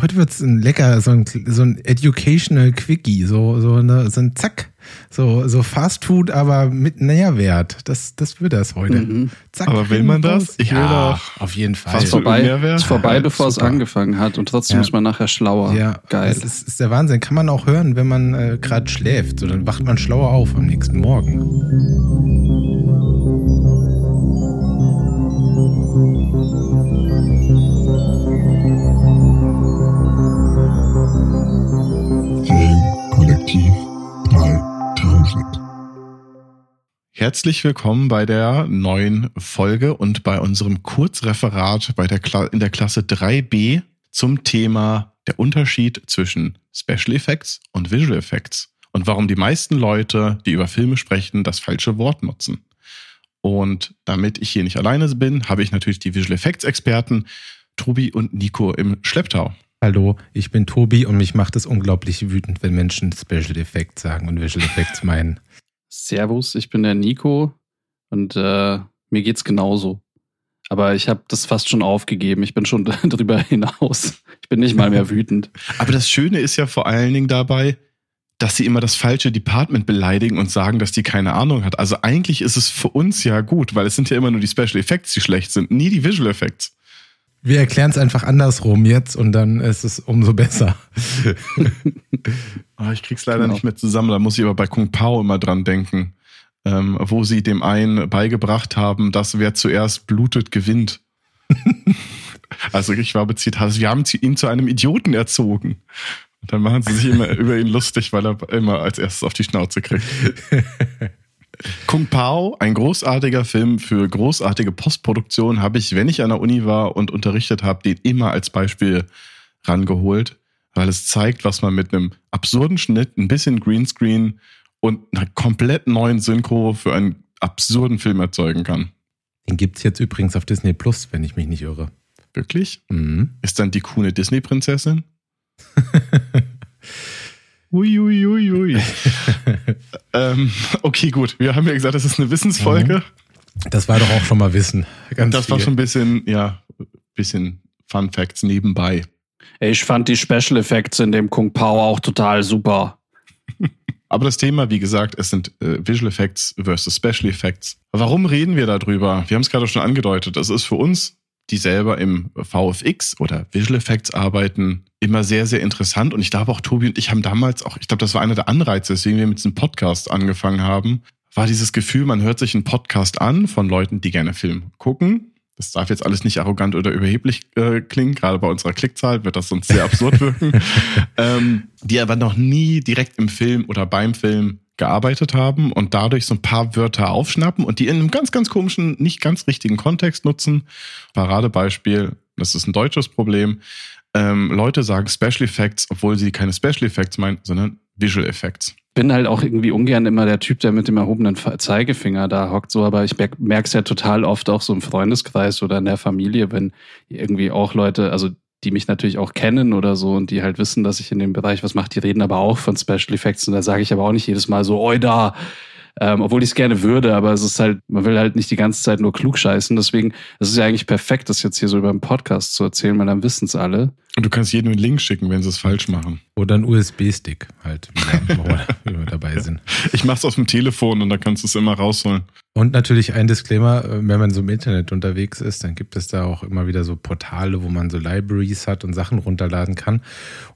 Heute wird's ein lecker, so ein, so ein educational Quickie, so, so, eine, so ein Zack, so, so Fast Food, aber mit Nährwert. Das, das wird das heute. Mhm. Zack, aber will man das? Ich ja, auf jeden Fall. Fast vorbei, ist vorbei, bevor Super. es angefangen hat und trotzdem ja. ist man nachher schlauer. Ja, geil. Das ist, ist der Wahnsinn. Kann man auch hören, wenn man äh, gerade schläft. So, dann wacht man schlauer auf am nächsten Morgen. Herzlich willkommen bei der neuen Folge und bei unserem Kurzreferat bei der in der Klasse 3b zum Thema der Unterschied zwischen Special Effects und Visual Effects und warum die meisten Leute, die über Filme sprechen, das falsche Wort nutzen. Und damit ich hier nicht alleine bin, habe ich natürlich die Visual Effects Experten Tobi und Nico im Schlepptau. Hallo, ich bin Tobi und mich macht es unglaublich wütend, wenn Menschen Special Effects sagen und Visual Effects meinen. Servus, ich bin der Nico und äh, mir geht's genauso. Aber ich habe das fast schon aufgegeben. Ich bin schon drüber hinaus. Ich bin nicht mal mehr wütend. Aber das Schöne ist ja vor allen Dingen dabei, dass sie immer das falsche Department beleidigen und sagen, dass die keine Ahnung hat. Also eigentlich ist es für uns ja gut, weil es sind ja immer nur die Special Effects, die schlecht sind, nie die Visual Effects. Wir erklären es einfach andersrum jetzt und dann ist es umso besser. oh, ich krieg's leider genau. nicht mehr zusammen. Da muss ich aber bei Kung Pao immer dran denken, ähm, wo sie dem einen beigebracht haben, dass wer zuerst blutet, gewinnt. also ich war bezieht, also wir haben ihn zu einem Idioten erzogen. Und dann machen sie sich immer über ihn lustig, weil er immer als erstes auf die Schnauze kriegt. Kung Pao, ein großartiger Film für großartige Postproduktion, habe ich, wenn ich an der Uni war und unterrichtet habe, den immer als Beispiel rangeholt, weil es zeigt, was man mit einem absurden Schnitt, ein bisschen Greenscreen und einer komplett neuen Synchro für einen absurden Film erzeugen kann. Den gibt es jetzt übrigens auf Disney Plus, wenn ich mich nicht irre. Wirklich? Mhm. Ist dann die Kuh eine Disney-Prinzessin? Uiuiuiui. Ui, ui. ähm, okay, gut. Wir haben ja gesagt, das ist eine Wissensfolge. Mhm. Das war doch auch schon mal Wissen. Ganz das viel. war schon ein bisschen, ja, bisschen Fun Facts nebenbei. Ich fand die Special Effects in dem Kung Pao auch total super. Aber das Thema, wie gesagt, es sind äh, Visual Effects versus Special Effects. Warum reden wir darüber? Wir haben es gerade schon angedeutet. Das ist für uns die selber im VFX oder Visual Effects arbeiten, immer sehr, sehr interessant. Und ich glaube auch Tobi und ich haben damals auch, ich glaube, das war einer der Anreize, weswegen wir mit diesem Podcast angefangen haben, war dieses Gefühl, man hört sich einen Podcast an von Leuten, die gerne Film gucken. Das darf jetzt alles nicht arrogant oder überheblich äh, klingen. Gerade bei unserer Klickzahl wird das sonst sehr absurd wirken. ähm, die aber noch nie direkt im Film oder beim Film gearbeitet haben und dadurch so ein paar Wörter aufschnappen und die in einem ganz, ganz komischen, nicht ganz richtigen Kontext nutzen. Paradebeispiel, das ist ein deutsches Problem. Ähm, Leute sagen Special Effects, obwohl sie keine Special Effects meinen, sondern Visual Effects. Bin halt auch irgendwie ungern immer der Typ, der mit dem erhobenen Zeigefinger da hockt, so, aber ich merke es ja total oft auch so im Freundeskreis oder in der Familie, wenn irgendwie auch Leute, also die mich natürlich auch kennen oder so und die halt wissen, dass ich in dem Bereich was mache, die reden aber auch von Special Effects und da sage ich aber auch nicht jedes Mal so, oi da, ähm, obwohl ich es gerne würde, aber es ist halt, man will halt nicht die ganze Zeit nur klug scheißen. Deswegen es ist ja eigentlich perfekt, das jetzt hier so über einen Podcast zu erzählen, weil dann wissen es alle. Und du kannst jedem einen Link schicken, wenn sie es falsch machen. Oder einen USB-Stick halt, wo wir dabei sind. Ich mach's auf dem Telefon und dann kannst du es immer rausholen. Und natürlich ein Disclaimer, äh, wenn man so im Internet unterwegs ist, dann gibt es da auch immer wieder so Portale, wo man so Libraries hat und Sachen runterladen kann.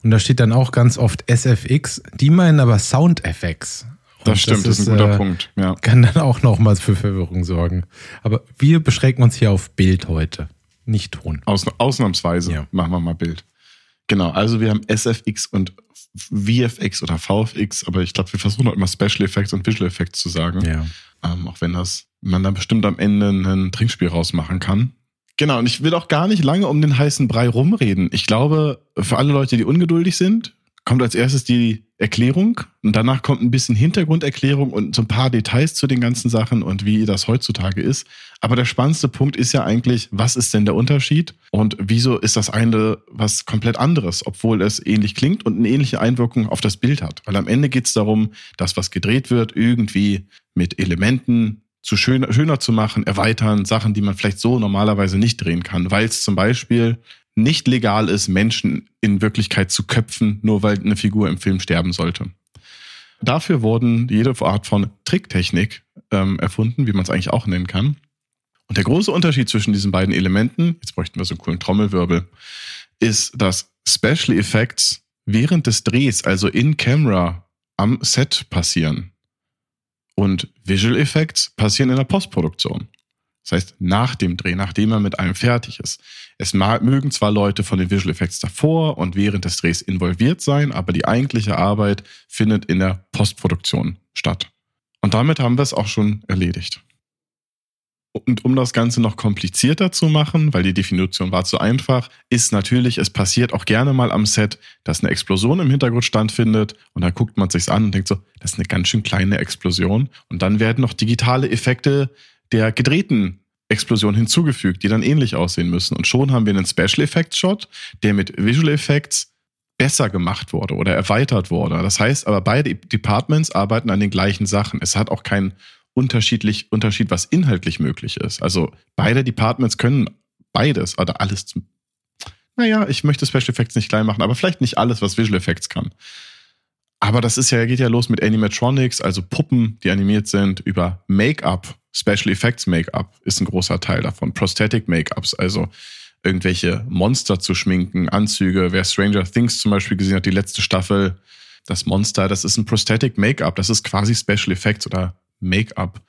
Und da steht dann auch ganz oft SFX, die meinen aber SoundFX. Das stimmt, das ist, ein guter äh, Punkt. Ja. Kann dann auch nochmals für Verwirrung sorgen. Aber wir beschränken uns hier auf Bild heute, nicht Ton. Aus, ausnahmsweise ja. machen wir mal Bild. Genau, also wir haben SFX und VFX oder VFX, aber ich glaube, wir versuchen auch immer Special Effects und Visual Effects zu sagen. Ja. Ähm, auch wenn das man dann bestimmt am Ende ein Trinkspiel rausmachen kann. Genau, und ich will auch gar nicht lange um den heißen Brei rumreden. Ich glaube, für alle Leute, die ungeduldig sind, kommt als erstes die Erklärung und danach kommt ein bisschen Hintergrunderklärung und so ein paar Details zu den ganzen Sachen und wie das heutzutage ist. Aber der spannendste Punkt ist ja eigentlich, was ist denn der Unterschied und wieso ist das eine was komplett anderes, obwohl es ähnlich klingt und eine ähnliche Einwirkung auf das Bild hat. Weil am Ende geht es darum, dass was gedreht wird, irgendwie mit Elementen zu schöner, schöner zu machen, erweitern, Sachen, die man vielleicht so normalerweise nicht drehen kann, weil es zum Beispiel nicht legal ist, Menschen in Wirklichkeit zu köpfen, nur weil eine Figur im Film sterben sollte. Dafür wurden jede Art von Tricktechnik ähm, erfunden, wie man es eigentlich auch nennen kann. Und der große Unterschied zwischen diesen beiden Elementen, jetzt bräuchten wir so einen coolen Trommelwirbel, ist, dass Special Effects während des Drehs, also in Camera, am Set passieren. Und Visual Effects passieren in der Postproduktion. Das heißt, nach dem Dreh, nachdem er mit einem fertig ist. Es mögen zwar Leute von den Visual Effects davor und während des Drehs involviert sein, aber die eigentliche Arbeit findet in der Postproduktion statt. Und damit haben wir es auch schon erledigt. Und um das Ganze noch komplizierter zu machen, weil die Definition war zu einfach, ist natürlich, es passiert auch gerne mal am Set, dass eine Explosion im Hintergrund stattfindet und dann guckt man sich's an und denkt so, das ist eine ganz schön kleine Explosion. Und dann werden noch digitale Effekte der gedrehten Explosion hinzugefügt, die dann ähnlich aussehen müssen. Und schon haben wir einen Special Effects Shot, der mit Visual Effects besser gemacht wurde oder erweitert wurde. Das heißt aber, beide Departments arbeiten an den gleichen Sachen. Es hat auch keinen unterschiedlich, Unterschied, was inhaltlich möglich ist. Also beide Departments können beides oder alles naja, ich möchte Special Effects nicht klein machen, aber vielleicht nicht alles, was Visual Effects kann. Aber das ist ja, geht ja los mit Animatronics, also Puppen, die animiert sind, über Make-up, Special Effects Make-up ist ein großer Teil davon. Prosthetic Make-ups, also irgendwelche Monster zu schminken, Anzüge. Wer Stranger Things zum Beispiel gesehen hat, die letzte Staffel, das Monster, das ist ein Prosthetic Make-up, das ist quasi Special Effects oder Make-up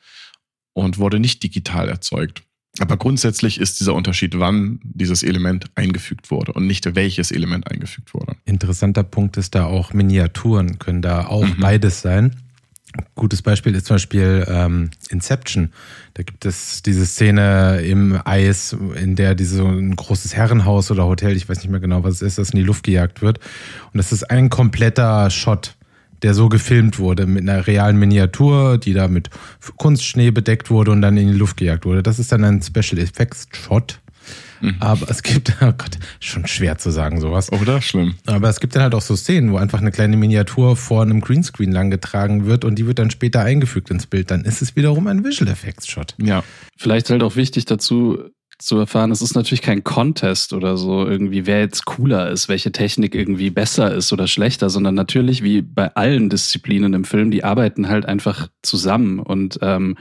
und wurde nicht digital erzeugt. Aber grundsätzlich ist dieser Unterschied, wann dieses Element eingefügt wurde und nicht welches Element eingefügt wurde. Interessanter Punkt ist da auch Miniaturen können da auch mhm. beides sein. Gutes Beispiel ist zum Beispiel ähm, Inception. Da gibt es diese Szene im Eis, in der diese, ein großes Herrenhaus oder Hotel, ich weiß nicht mehr genau, was es ist, das in die Luft gejagt wird. Und das ist ein kompletter Shot der so gefilmt wurde mit einer realen Miniatur, die da mit Kunstschnee bedeckt wurde und dann in die Luft gejagt wurde. Das ist dann ein Special Effects Shot. Mhm. Aber es gibt, oh Gott, schon schwer zu sagen sowas. Oder schlimm. Aber es gibt dann halt auch so Szenen, wo einfach eine kleine Miniatur vor einem Greenscreen langgetragen wird und die wird dann später eingefügt ins Bild. Dann ist es wiederum ein Visual Effects Shot. Ja. Vielleicht halt auch wichtig dazu, zu erfahren. Es ist natürlich kein Contest oder so, irgendwie, wer jetzt cooler ist, welche Technik irgendwie besser ist oder schlechter, sondern natürlich, wie bei allen Disziplinen im Film, die arbeiten halt einfach zusammen und ähm,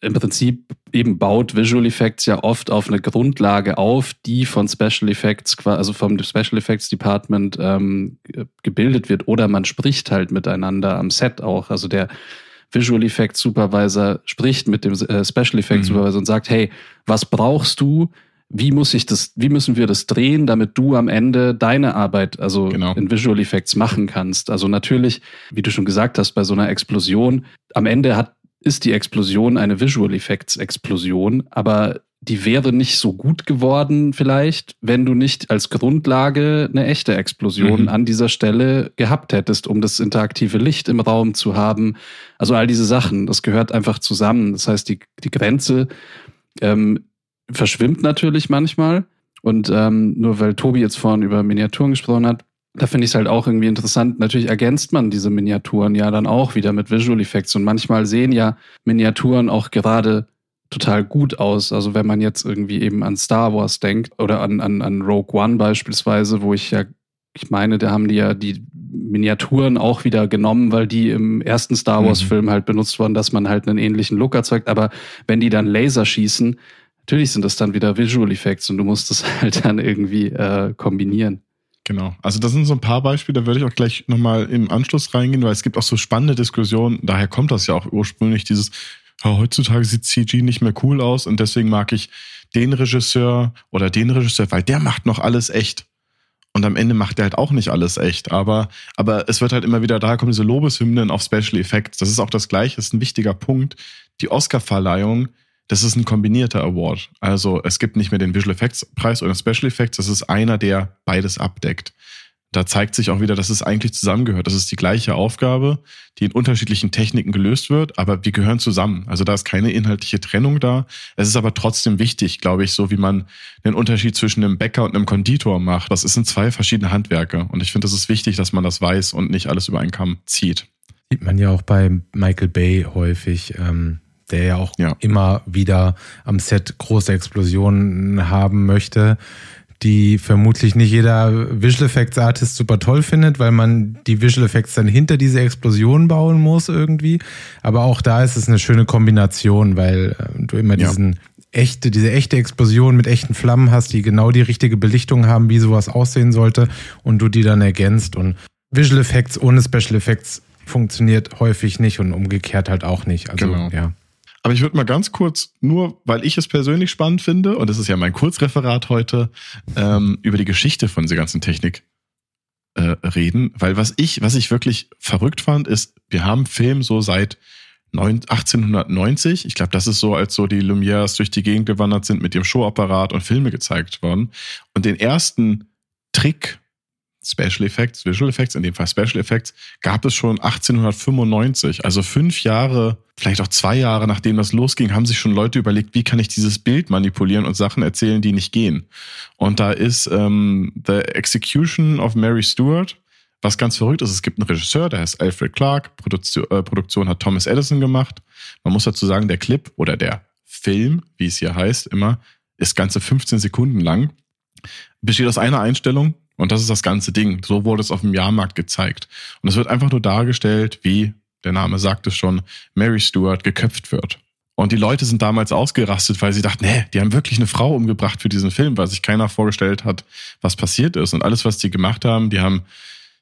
im Prinzip eben baut Visual Effects ja oft auf eine Grundlage auf, die von Special Effects, also vom Special Effects Department ähm, gebildet wird oder man spricht halt miteinander am Set auch. Also der Visual Effects Supervisor spricht mit dem äh, Special Effects mhm. Supervisor und sagt, hey, was brauchst du? Wie muss ich das, wie müssen wir das drehen, damit du am Ende deine Arbeit, also genau. in Visual Effects machen kannst? Also natürlich, wie du schon gesagt hast, bei so einer Explosion, am Ende hat, ist die Explosion eine Visual Effects Explosion, aber die wäre nicht so gut geworden vielleicht, wenn du nicht als Grundlage eine echte Explosion mhm. an dieser Stelle gehabt hättest, um das interaktive Licht im Raum zu haben. Also all diese Sachen, das gehört einfach zusammen. Das heißt, die, die Grenze ähm, verschwimmt natürlich manchmal. Und ähm, nur weil Tobi jetzt vorhin über Miniaturen gesprochen hat, da finde ich es halt auch irgendwie interessant. Natürlich ergänzt man diese Miniaturen ja dann auch wieder mit Visual Effects. Und manchmal sehen ja Miniaturen auch gerade total gut aus. Also wenn man jetzt irgendwie eben an Star Wars denkt oder an, an, an Rogue One beispielsweise, wo ich ja, ich meine, da haben die ja die Miniaturen auch wieder genommen, weil die im ersten Star Wars-Film mhm. halt benutzt wurden, dass man halt einen ähnlichen Look erzeugt. Aber wenn die dann Laser schießen, natürlich sind das dann wieder Visual Effects und du musst das halt dann irgendwie äh, kombinieren. Genau. Also das sind so ein paar Beispiele, da würde ich auch gleich nochmal im Anschluss reingehen, weil es gibt auch so spannende Diskussionen. Daher kommt das ja auch ursprünglich, dieses, ja, heutzutage sieht CG nicht mehr cool aus und deswegen mag ich den Regisseur oder den Regisseur, weil der macht noch alles echt. Und am Ende macht er halt auch nicht alles echt. Aber, aber es wird halt immer wieder, daher kommen diese Lobeshymnen auf Special Effects. Das ist auch das Gleiche, das ist ein wichtiger Punkt. Die Oscar-Verleihung, das ist ein kombinierter Award. Also es gibt nicht mehr den Visual Effects Preis oder Special Effects, das ist einer, der beides abdeckt da zeigt sich auch wieder, dass es eigentlich zusammengehört. Das ist die gleiche Aufgabe, die in unterschiedlichen Techniken gelöst wird, aber wir gehören zusammen. Also da ist keine inhaltliche Trennung da. Es ist aber trotzdem wichtig, glaube ich, so wie man den Unterschied zwischen einem Bäcker und einem Konditor macht. Das sind zwei verschiedene Handwerke. Und ich finde, es ist wichtig, dass man das weiß und nicht alles über einen Kamm zieht. Sieht man ja auch bei Michael Bay häufig. Ähm der ja auch ja. immer wieder am Set große Explosionen haben möchte die vermutlich nicht jeder Visual Effects Artist super toll findet, weil man die Visual Effects dann hinter diese Explosion bauen muss irgendwie. Aber auch da ist es eine schöne Kombination, weil äh, du immer ja. diesen echte, diese echte Explosion mit echten Flammen hast, die genau die richtige Belichtung haben, wie sowas aussehen sollte und du die dann ergänzt und Visual Effects ohne Special Effects funktioniert häufig nicht und umgekehrt halt auch nicht. Also, genau. ja. Aber ich würde mal ganz kurz, nur weil ich es persönlich spannend finde, und das ist ja mein Kurzreferat heute, ähm, über die Geschichte von dieser ganzen Technik äh, reden. Weil was ich, was ich wirklich verrückt fand, ist, wir haben Film so seit 1890. Ich glaube, das ist so, als so die Lumières durch die Gegend gewandert sind mit dem Showapparat und Filme gezeigt worden. Und den ersten Trick Special Effects, Visual Effects, in dem Fall Special Effects, gab es schon 1895. Also fünf Jahre, vielleicht auch zwei Jahre nachdem das losging, haben sich schon Leute überlegt, wie kann ich dieses Bild manipulieren und Sachen erzählen, die nicht gehen. Und da ist ähm, The Execution of Mary Stuart, was ganz verrückt ist. Es gibt einen Regisseur, der heißt Alfred Clark. Produktion, äh, Produktion hat Thomas Edison gemacht. Man muss dazu sagen, der Clip oder der Film, wie es hier heißt, immer, ist ganze 15 Sekunden lang. Besteht aus einer Einstellung, und das ist das ganze Ding. So wurde es auf dem Jahrmarkt gezeigt. Und es wird einfach nur dargestellt, wie der Name sagt es schon, Mary Stuart geköpft wird. Und die Leute sind damals ausgerastet, weil sie dachten, nee, die haben wirklich eine Frau umgebracht für diesen Film, weil sich keiner vorgestellt hat, was passiert ist. Und alles, was die gemacht haben, die haben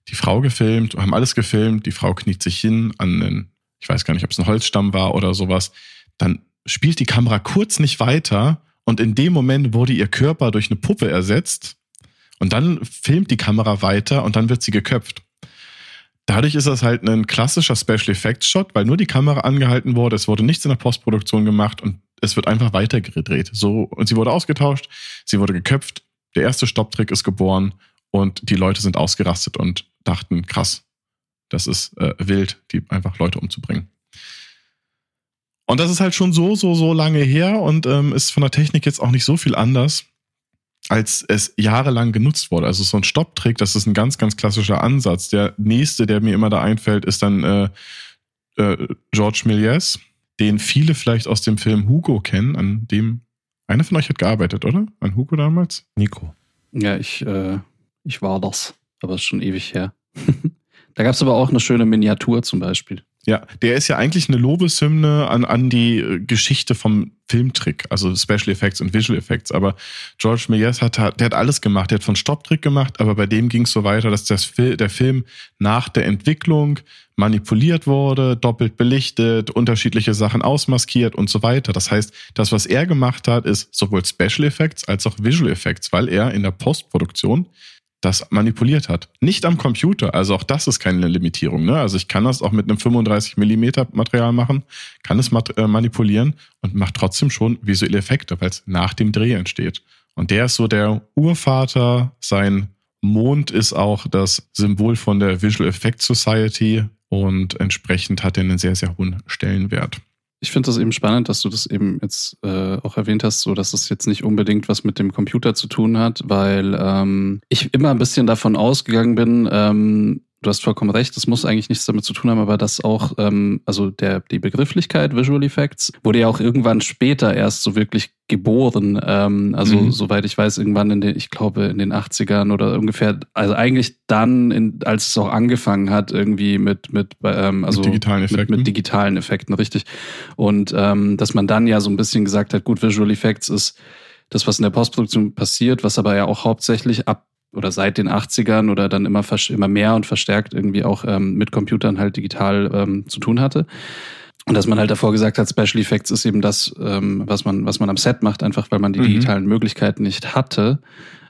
die Frau gefilmt, haben alles gefilmt, die Frau kniet sich hin an einen, ich weiß gar nicht, ob es ein Holzstamm war oder sowas. Dann spielt die Kamera kurz nicht weiter und in dem Moment wurde ihr Körper durch eine Puppe ersetzt und dann filmt die Kamera weiter und dann wird sie geköpft. Dadurch ist das halt ein klassischer Special Effects Shot, weil nur die Kamera angehalten wurde, es wurde nichts in der Postproduktion gemacht und es wird einfach weiter gedreht. So, und sie wurde ausgetauscht, sie wurde geköpft, der erste Stopptrick ist geboren und die Leute sind ausgerastet und dachten, krass, das ist äh, wild, die einfach Leute umzubringen. Und das ist halt schon so, so, so lange her und ähm, ist von der Technik jetzt auch nicht so viel anders als es jahrelang genutzt wurde. Also so ein Stopptrick, das ist ein ganz, ganz klassischer Ansatz. Der nächste, der mir immer da einfällt, ist dann äh, äh, George Méliès, den viele vielleicht aus dem Film Hugo kennen, an dem einer von euch hat gearbeitet, oder? An Hugo damals? Nico. Ja, ich, äh, ich war das, aber es ist schon ewig her. da gab es aber auch eine schöne Miniatur zum Beispiel. Ja, der ist ja eigentlich eine Lobeshymne an, an die äh, Geschichte vom Filmtrick, also Special Effects und Visual Effects. Aber George Méliès hat, der hat alles gemacht. Der hat von Stopptrick gemacht, aber bei dem ging es so weiter, dass das, der Film nach der Entwicklung manipuliert wurde, doppelt belichtet, unterschiedliche Sachen ausmaskiert und so weiter. Das heißt, das, was er gemacht hat, ist sowohl Special Effects als auch Visual Effects, weil er in der Postproduktion das manipuliert hat. Nicht am Computer, also auch das ist keine Limitierung. Ne? Also ich kann das auch mit einem 35 Millimeter Material machen, kann es äh, manipulieren und macht trotzdem schon visuelle Effekte, weil es nach dem Dreh entsteht. Und der ist so der Urvater. Sein Mond ist auch das Symbol von der Visual Effects Society und entsprechend hat er einen sehr, sehr hohen Stellenwert ich finde das eben spannend, dass du das eben jetzt äh, auch erwähnt hast, so dass es jetzt nicht unbedingt was mit dem Computer zu tun hat, weil ähm, ich immer ein bisschen davon ausgegangen bin, ähm, du hast vollkommen recht, das muss eigentlich nichts damit zu tun haben, aber das auch, ähm, also der, die Begrifflichkeit Visual Effects wurde ja auch irgendwann später erst so wirklich geboren. Ähm, also mhm. soweit ich weiß, irgendwann in den, ich glaube, in den 80ern oder ungefähr, also eigentlich dann, in, als es auch angefangen hat, irgendwie mit, mit, ähm, also mit digitalen Effekten. Mit, mit digitalen Effekten, richtig. Und ähm, dass man dann ja so ein bisschen gesagt hat, gut, Visual Effects ist das, was in der Postproduktion passiert, was aber ja auch hauptsächlich ab oder seit den 80ern oder dann immer, immer mehr und verstärkt irgendwie auch ähm, mit Computern halt digital ähm, zu tun hatte. Und dass man halt davor gesagt hat, Special Effects ist eben das, ähm, was man, was man am Set macht, einfach weil man die mhm. digitalen Möglichkeiten nicht hatte.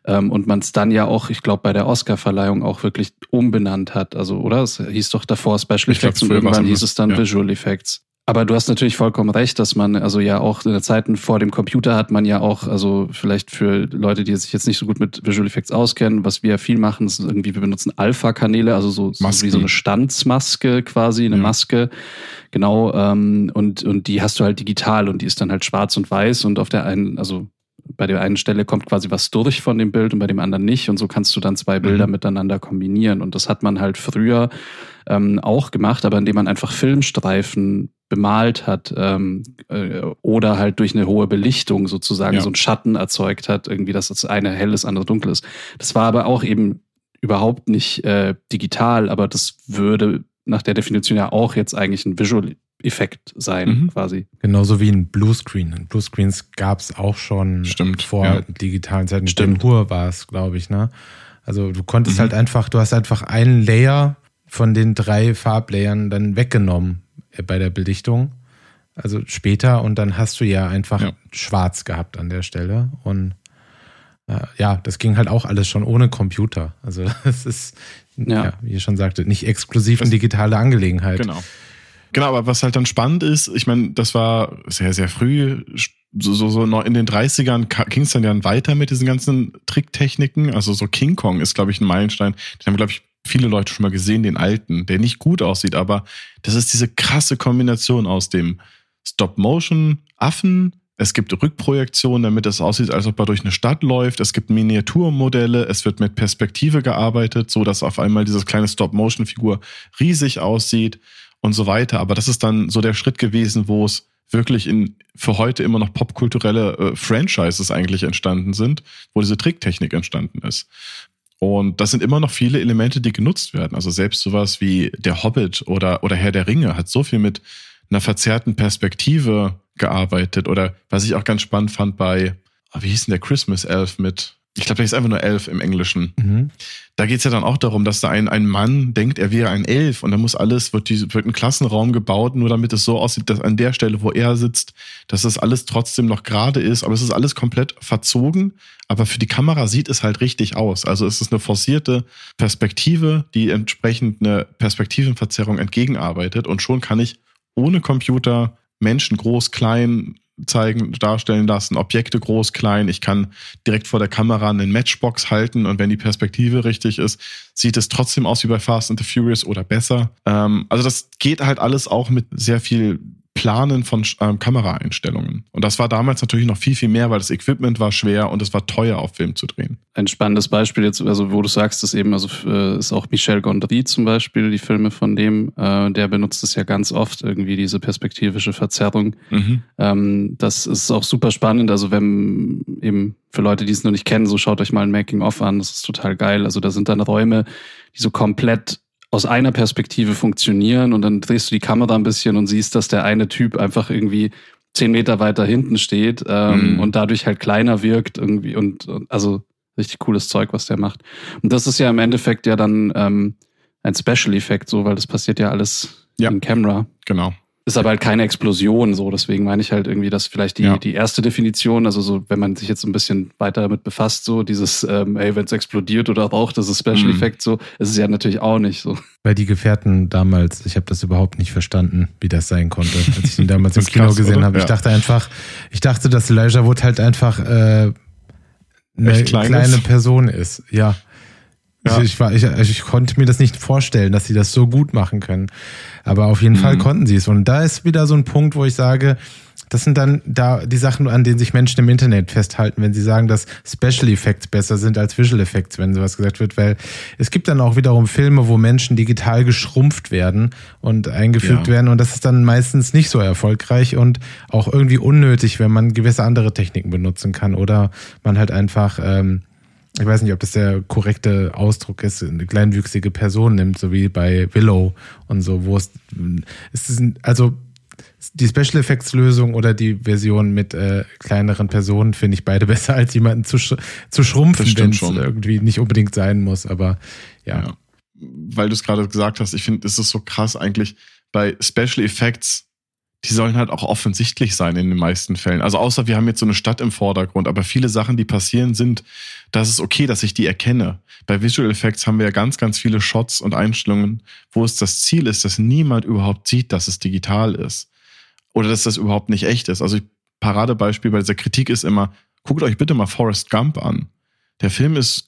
Ähm, und man es dann ja auch, ich glaube, bei der Oscar-Verleihung auch wirklich umbenannt hat. Also, oder? Es hieß doch davor Special Effects und irgendwann hieß es dann ja. Visual Effects. Aber du hast natürlich vollkommen recht, dass man, also ja auch in der Zeiten vor dem Computer hat man ja auch, also vielleicht für Leute, die sich jetzt nicht so gut mit Visual Effects auskennen, was wir viel machen, ist irgendwie, wir benutzen Alpha-Kanäle, also so, so, wie so eine Stanzmaske quasi, eine ja. Maske. Genau, ähm, und, und die hast du halt digital und die ist dann halt schwarz und weiß und auf der einen, also bei der einen Stelle kommt quasi was durch von dem Bild und bei dem anderen nicht. Und so kannst du dann zwei Bilder mhm. miteinander kombinieren. Und das hat man halt früher ähm, auch gemacht, aber indem man einfach Filmstreifen bemalt hat ähm, äh, oder halt durch eine hohe Belichtung sozusagen Ja. so einen Schatten erzeugt hat, irgendwie, dass das eine hell ist, andere dunkel ist. Das war aber auch eben überhaupt nicht äh, digital, aber das würde nach der Definition ja auch jetzt eigentlich ein Visual-Effekt sein, Mhm. quasi. Genauso wie ein Bluescreen. Ein Bluescreens gab es auch schon Stimmt, vor ja. digitalen Zeiten. Stimmt. Hur war es, glaube ich, ne? Also du konntest Mhm. halt einfach, du hast einfach einen Layer von den drei Farblayern dann weggenommen bei der Belichtung. Also später und dann hast du ja einfach Ja. schwarz gehabt an der Stelle. Und äh, ja, das ging halt auch alles schon ohne Computer. Also es ist, ja. Ja. wie ihr schon sagte, nicht exklusiv eine Das- digitale Angelegenheit. Genau. Genau, aber was halt dann spannend ist, ich meine, das war sehr, sehr früh, so, so, so noch in den 30ern ging es dann ja weiter mit diesen ganzen Tricktechniken. Also so King Kong ist, glaube ich, ein Meilenstein. Den haben, glaube ich, viele Leute schon mal gesehen, den alten, der nicht gut aussieht, aber das ist diese krasse Kombination aus dem Stop-Motion-Affen. Es gibt Rückprojektionen, damit es aussieht, als ob er durch eine Stadt läuft. Es gibt Miniaturmodelle. Es wird mit Perspektive gearbeitet, so dass auf einmal diese kleine Stop-Motion-Figur riesig aussieht und so weiter. Aber das ist dann so der Schritt gewesen, wo es wirklich in für heute immer noch popkulturelle äh, Franchises eigentlich entstanden sind, wo diese Tricktechnik entstanden ist. Und das sind immer noch viele Elemente, die genutzt werden. Also selbst sowas wie der Hobbit oder, oder Herr der Ringe hat so viel mit einer verzerrten Perspektive gearbeitet. Oder was ich auch ganz spannend fand bei, ah, wie hieß denn der Christmas Elf mit, ich glaube, der ist einfach nur Elf im Englischen. Mhm. Da geht's ja dann auch darum, dass da ein, ein Mann denkt, er wäre ein Elf und dann muss alles, wird, die, wird ein Klassenraum gebaut, nur damit es so aussieht, dass an der Stelle, wo er sitzt, dass das alles trotzdem noch gerade ist, aber es ist alles komplett verzogen, aber für die Kamera sieht es halt richtig aus. Also es ist eine forcierte Perspektive, die entsprechend eine Perspektivenverzerrung entgegenarbeitet und schon kann ich ohne Computer Menschen groß, klein zeigen, darstellen lassen, Objekte groß, klein. Ich kann direkt vor der Kamera einen Matchbox halten und wenn die Perspektive richtig ist, sieht es trotzdem aus wie bei Fast and the Furious oder besser. Ähm, also das geht halt alles auch mit sehr viel Planen von ähm, Kameraeinstellungen. Und das war damals natürlich noch viel, viel mehr, weil das Equipment war schwer und es war teuer, auf Film zu drehen. Ein spannendes Beispiel jetzt, also wo du sagst, ist eben, also äh, ist auch Michel Gondry zum Beispiel, die Filme von dem, äh, der benutzt es ja ganz oft, irgendwie diese perspektivische Verzerrung. Mhm. Ähm, das ist auch super spannend. Also wenn eben für Leute, die es noch nicht kennen, so schaut euch mal ein Making-of an. Das ist total geil. Also da sind dann Räume, die so komplett aus einer Perspektive funktionieren und dann drehst du die Kamera ein bisschen und siehst, dass der eine Typ einfach irgendwie zehn Meter weiter hinten steht ähm, Mhm. und dadurch halt kleiner wirkt irgendwie und, und also richtig cooles Zeug, was der macht. Und das ist ja im Endeffekt ja dann ähm, ein Special-Effekt, so, weil das passiert ja alles Ja. in Camera. Genau. Ist aber halt keine Explosion, so. Deswegen meine ich halt irgendwie, dass vielleicht die, Ja. die erste Definition, also so, wenn man sich jetzt ein bisschen weiter damit befasst, so dieses, ähm, ey, wenn es explodiert oder raucht, das ist Special Mhm. Effect, so, ist es ja natürlich auch nicht so. Bei die Gefährten damals, ich habe das überhaupt nicht verstanden, wie das sein konnte, als ich ihn damals im Kino krass, gesehen habe. Ich Ja. dachte einfach, ich dachte, dass Elijah Wood halt einfach äh, eine Echt klein kleine? Person ist. Ja. Ja. Ich, ich, war, ich, also ich konnte mir das nicht vorstellen, dass sie das so gut machen können. Aber auf jeden Mhm. Fall konnten sie es. Und da ist wieder so ein Punkt, wo ich sage, das sind dann da die Sachen, an denen sich Menschen im Internet festhalten, wenn sie sagen, dass Special Effects besser sind als Visual Effects, wenn sowas gesagt wird, weil es gibt dann auch wiederum Filme, wo Menschen digital geschrumpft werden und eingefügt Ja. werden und das ist dann meistens nicht so erfolgreich und auch irgendwie unnötig, wenn man gewisse andere Techniken benutzen kann oder man halt einfach ähm, ich weiß nicht, ob das der korrekte Ausdruck ist, eine kleinwüchsige Person nimmt, so wie bei Willow und so, wo es, es ist, also die Special Effects Lösung oder die Version mit äh, kleineren Personen finde ich beide besser, als jemanden zu, sch zu Das schrumpfen, wenn es irgendwie nicht unbedingt sein muss, aber ja. Ja. Weil du es gerade gesagt hast, ich finde, es ist so krass eigentlich bei Special Effects, die sollen halt auch offensichtlich sein in den meisten Fällen. Also außer wir haben jetzt so eine Stadt im Vordergrund, aber viele Sachen, die passieren, sind, das ist okay, dass ich die erkenne. Bei Visual Effects haben wir ja ganz, ganz viele Shots und Einstellungen, wo es das Ziel ist, dass niemand überhaupt sieht, dass es digital ist. Oder dass das überhaupt nicht echt ist. Also Paradebeispiel bei dieser Kritik ist immer, guckt euch bitte mal Forrest Gump an. Der Film ist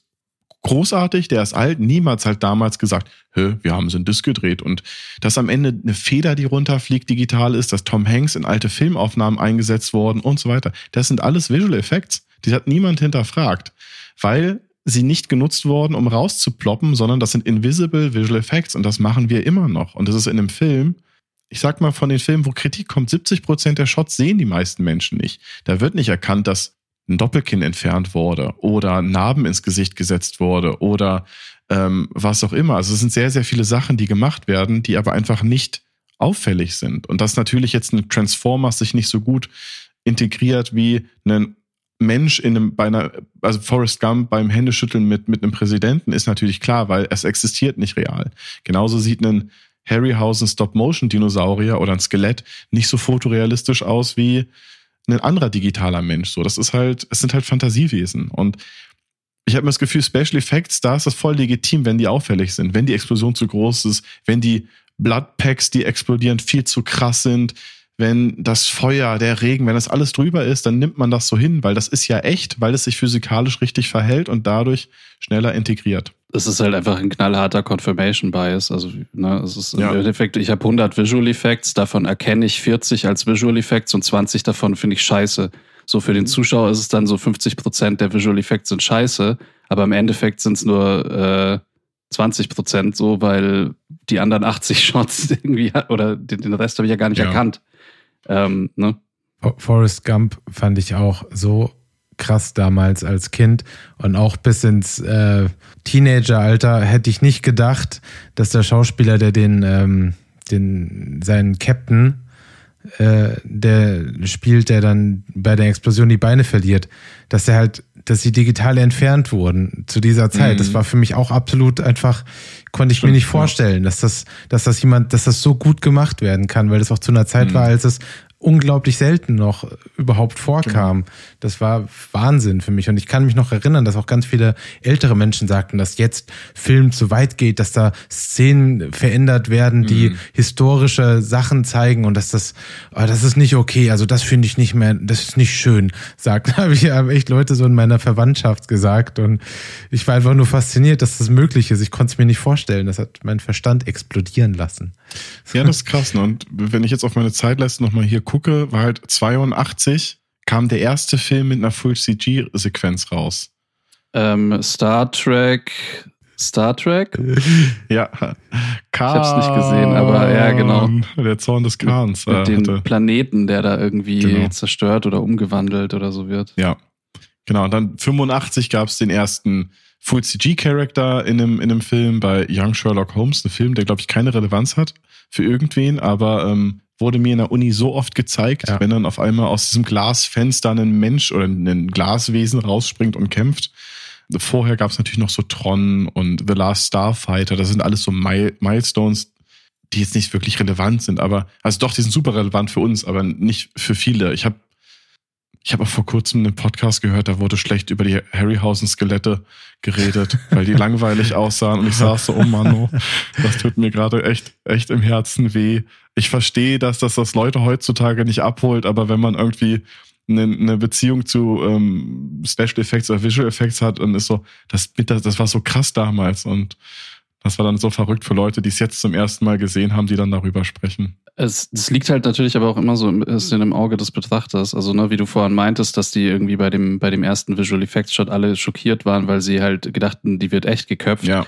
großartig, der ist alt, niemals halt damals gesagt, Hö, wir haben so ein Disc gedreht und dass am Ende eine Feder, die runterfliegt, digital ist, dass Tom Hanks in alte Filmaufnahmen eingesetzt worden und so weiter. Das sind alles Visual Effects. Die hat niemand hinterfragt, weil sie nicht genutzt worden, um rauszuploppen, sondern das sind invisible Visual Effects und das machen wir immer noch. Und das ist in einem Film ich sag mal, von den Filmen, wo Kritik kommt, 70 Prozent der Shots sehen die meisten Menschen nicht. Da wird nicht erkannt, dass ein Doppelkinn entfernt wurde oder Narben ins Gesicht gesetzt wurde oder ähm, was auch immer. Also es sind sehr, sehr viele Sachen, die gemacht werden, die aber einfach nicht auffällig sind. Und dass natürlich jetzt ein Transformer sich nicht so gut integriert wie ein Mensch in einem, bei einer, also Forrest Gump beim Händeschütteln mit, mit einem Präsidenten ist natürlich klar, weil es existiert nicht real. Genauso sieht ein Harryhausen Stop-Motion-Dinosaurier oder ein Skelett nicht so fotorealistisch aus wie ein anderer digitaler Mensch. So, das ist halt, es sind halt Fantasiewesen. Und ich habe mir das Gefühl, Special Effects, da ist das voll legitim, wenn die auffällig sind, wenn die Explosion zu groß ist, wenn die Bloodpacks, die explodieren, viel zu krass sind, wenn das Feuer, der Regen, wenn das alles drüber ist, dann nimmt man das so hin, weil das ist ja echt, weil es sich physikalisch richtig verhält und dadurch schneller integriert es ist halt einfach ein knallharter Confirmation Bias. Also, ne, es ist ja. im Endeffekt, ich habe 100 Visual Effects, davon erkenne ich 40 als Visual Effects und 20 davon finde ich scheiße. So für den Zuschauer ist es dann so 50 Prozent der Visual Effects sind scheiße, aber im Endeffekt sind es nur äh, 20 Prozent so, weil die anderen 80 Shots irgendwie, oder den, den Rest habe ich ja gar nicht ja. erkannt. Ähm, ne? Forrest Gump fand ich auch so krass damals als Kind und auch bis ins äh, Teenageralter hätte ich nicht gedacht, dass der Schauspieler, der den, ähm, den seinen Captain, äh, der spielt, der dann bei der Explosion die Beine verliert, dass er halt, dass sie digital entfernt wurden zu dieser Zeit. Mhm. Das war für mich auch absolut einfach, konnte ich mir nicht vorstellen, dass das, dass das jemand, dass das so gut gemacht werden kann, weil das auch zu einer Zeit mhm. war, als es unglaublich selten noch überhaupt vorkam. Genau. Das war Wahnsinn für mich. Und ich kann mich noch erinnern, dass auch ganz viele ältere Menschen sagten, dass jetzt Film zu weit geht, dass da Szenen verändert werden, die mhm. historische Sachen zeigen und dass das, oh, das ist nicht okay. Also das finde ich nicht mehr, das ist nicht schön, sagt, habe ich haben echt Leute so in meiner Verwandtschaft gesagt. Und ich war einfach nur fasziniert, dass das möglich ist. Ich konnte es mir nicht vorstellen. Das hat meinen Verstand explodieren lassen. Ja, das ist krass. Ne? Und wenn ich jetzt auf meine Zeitleiste nochmal hier gucke, war halt 82 kam der erste Film mit einer Full CG-Sequenz raus. Ähm, Star Trek. Star Trek? ja. Khan. Ich hab's nicht gesehen, aber ja, genau. Der Zorn des Khans. Mit, mit äh, dem Planeten, der da irgendwie genau. zerstört oder umgewandelt oder so wird. Ja. Genau. Und dann 85 gab es den ersten Full CG-Charakter in einem, in einem Film bei Young Sherlock Holmes, ein Film, der, glaube ich, keine Relevanz hat für irgendwen, aber ähm, wurde mir in der Uni so oft gezeigt, ja. wenn dann auf einmal aus diesem Glasfenster ein Mensch oder ein Glaswesen rausspringt und kämpft. Vorher gab es natürlich noch so Tron und The Last Starfighter, das sind alles so Milestones, die jetzt nicht wirklich relevant sind, aber also doch, die sind super relevant für uns, aber nicht für viele. Ich habe ich habe auch vor kurzem einen Podcast gehört, da wurde schlecht über die Harryhausen-Skelette geredet, weil die langweilig aussahen. Und ich saß so, oh Mann, oh, das tut mir gerade echt, echt im Herzen weh. Ich verstehe, dass das das Leute heutzutage nicht abholt, aber wenn man irgendwie eine, eine Beziehung zu ähm, Special Effects oder Visual Effects hat und ist so, das, das war so krass damals und das war dann so verrückt für Leute, die es jetzt zum ersten Mal gesehen haben, die dann darüber sprechen. Es, das liegt halt natürlich aber auch immer so ein bisschen im Auge des Betrachters. Also, ne, wie du vorhin meintest, dass die irgendwie bei dem, bei dem ersten Visual Effects Shot alle schockiert waren, weil sie halt gedachten, die wird echt geköpft. Ja.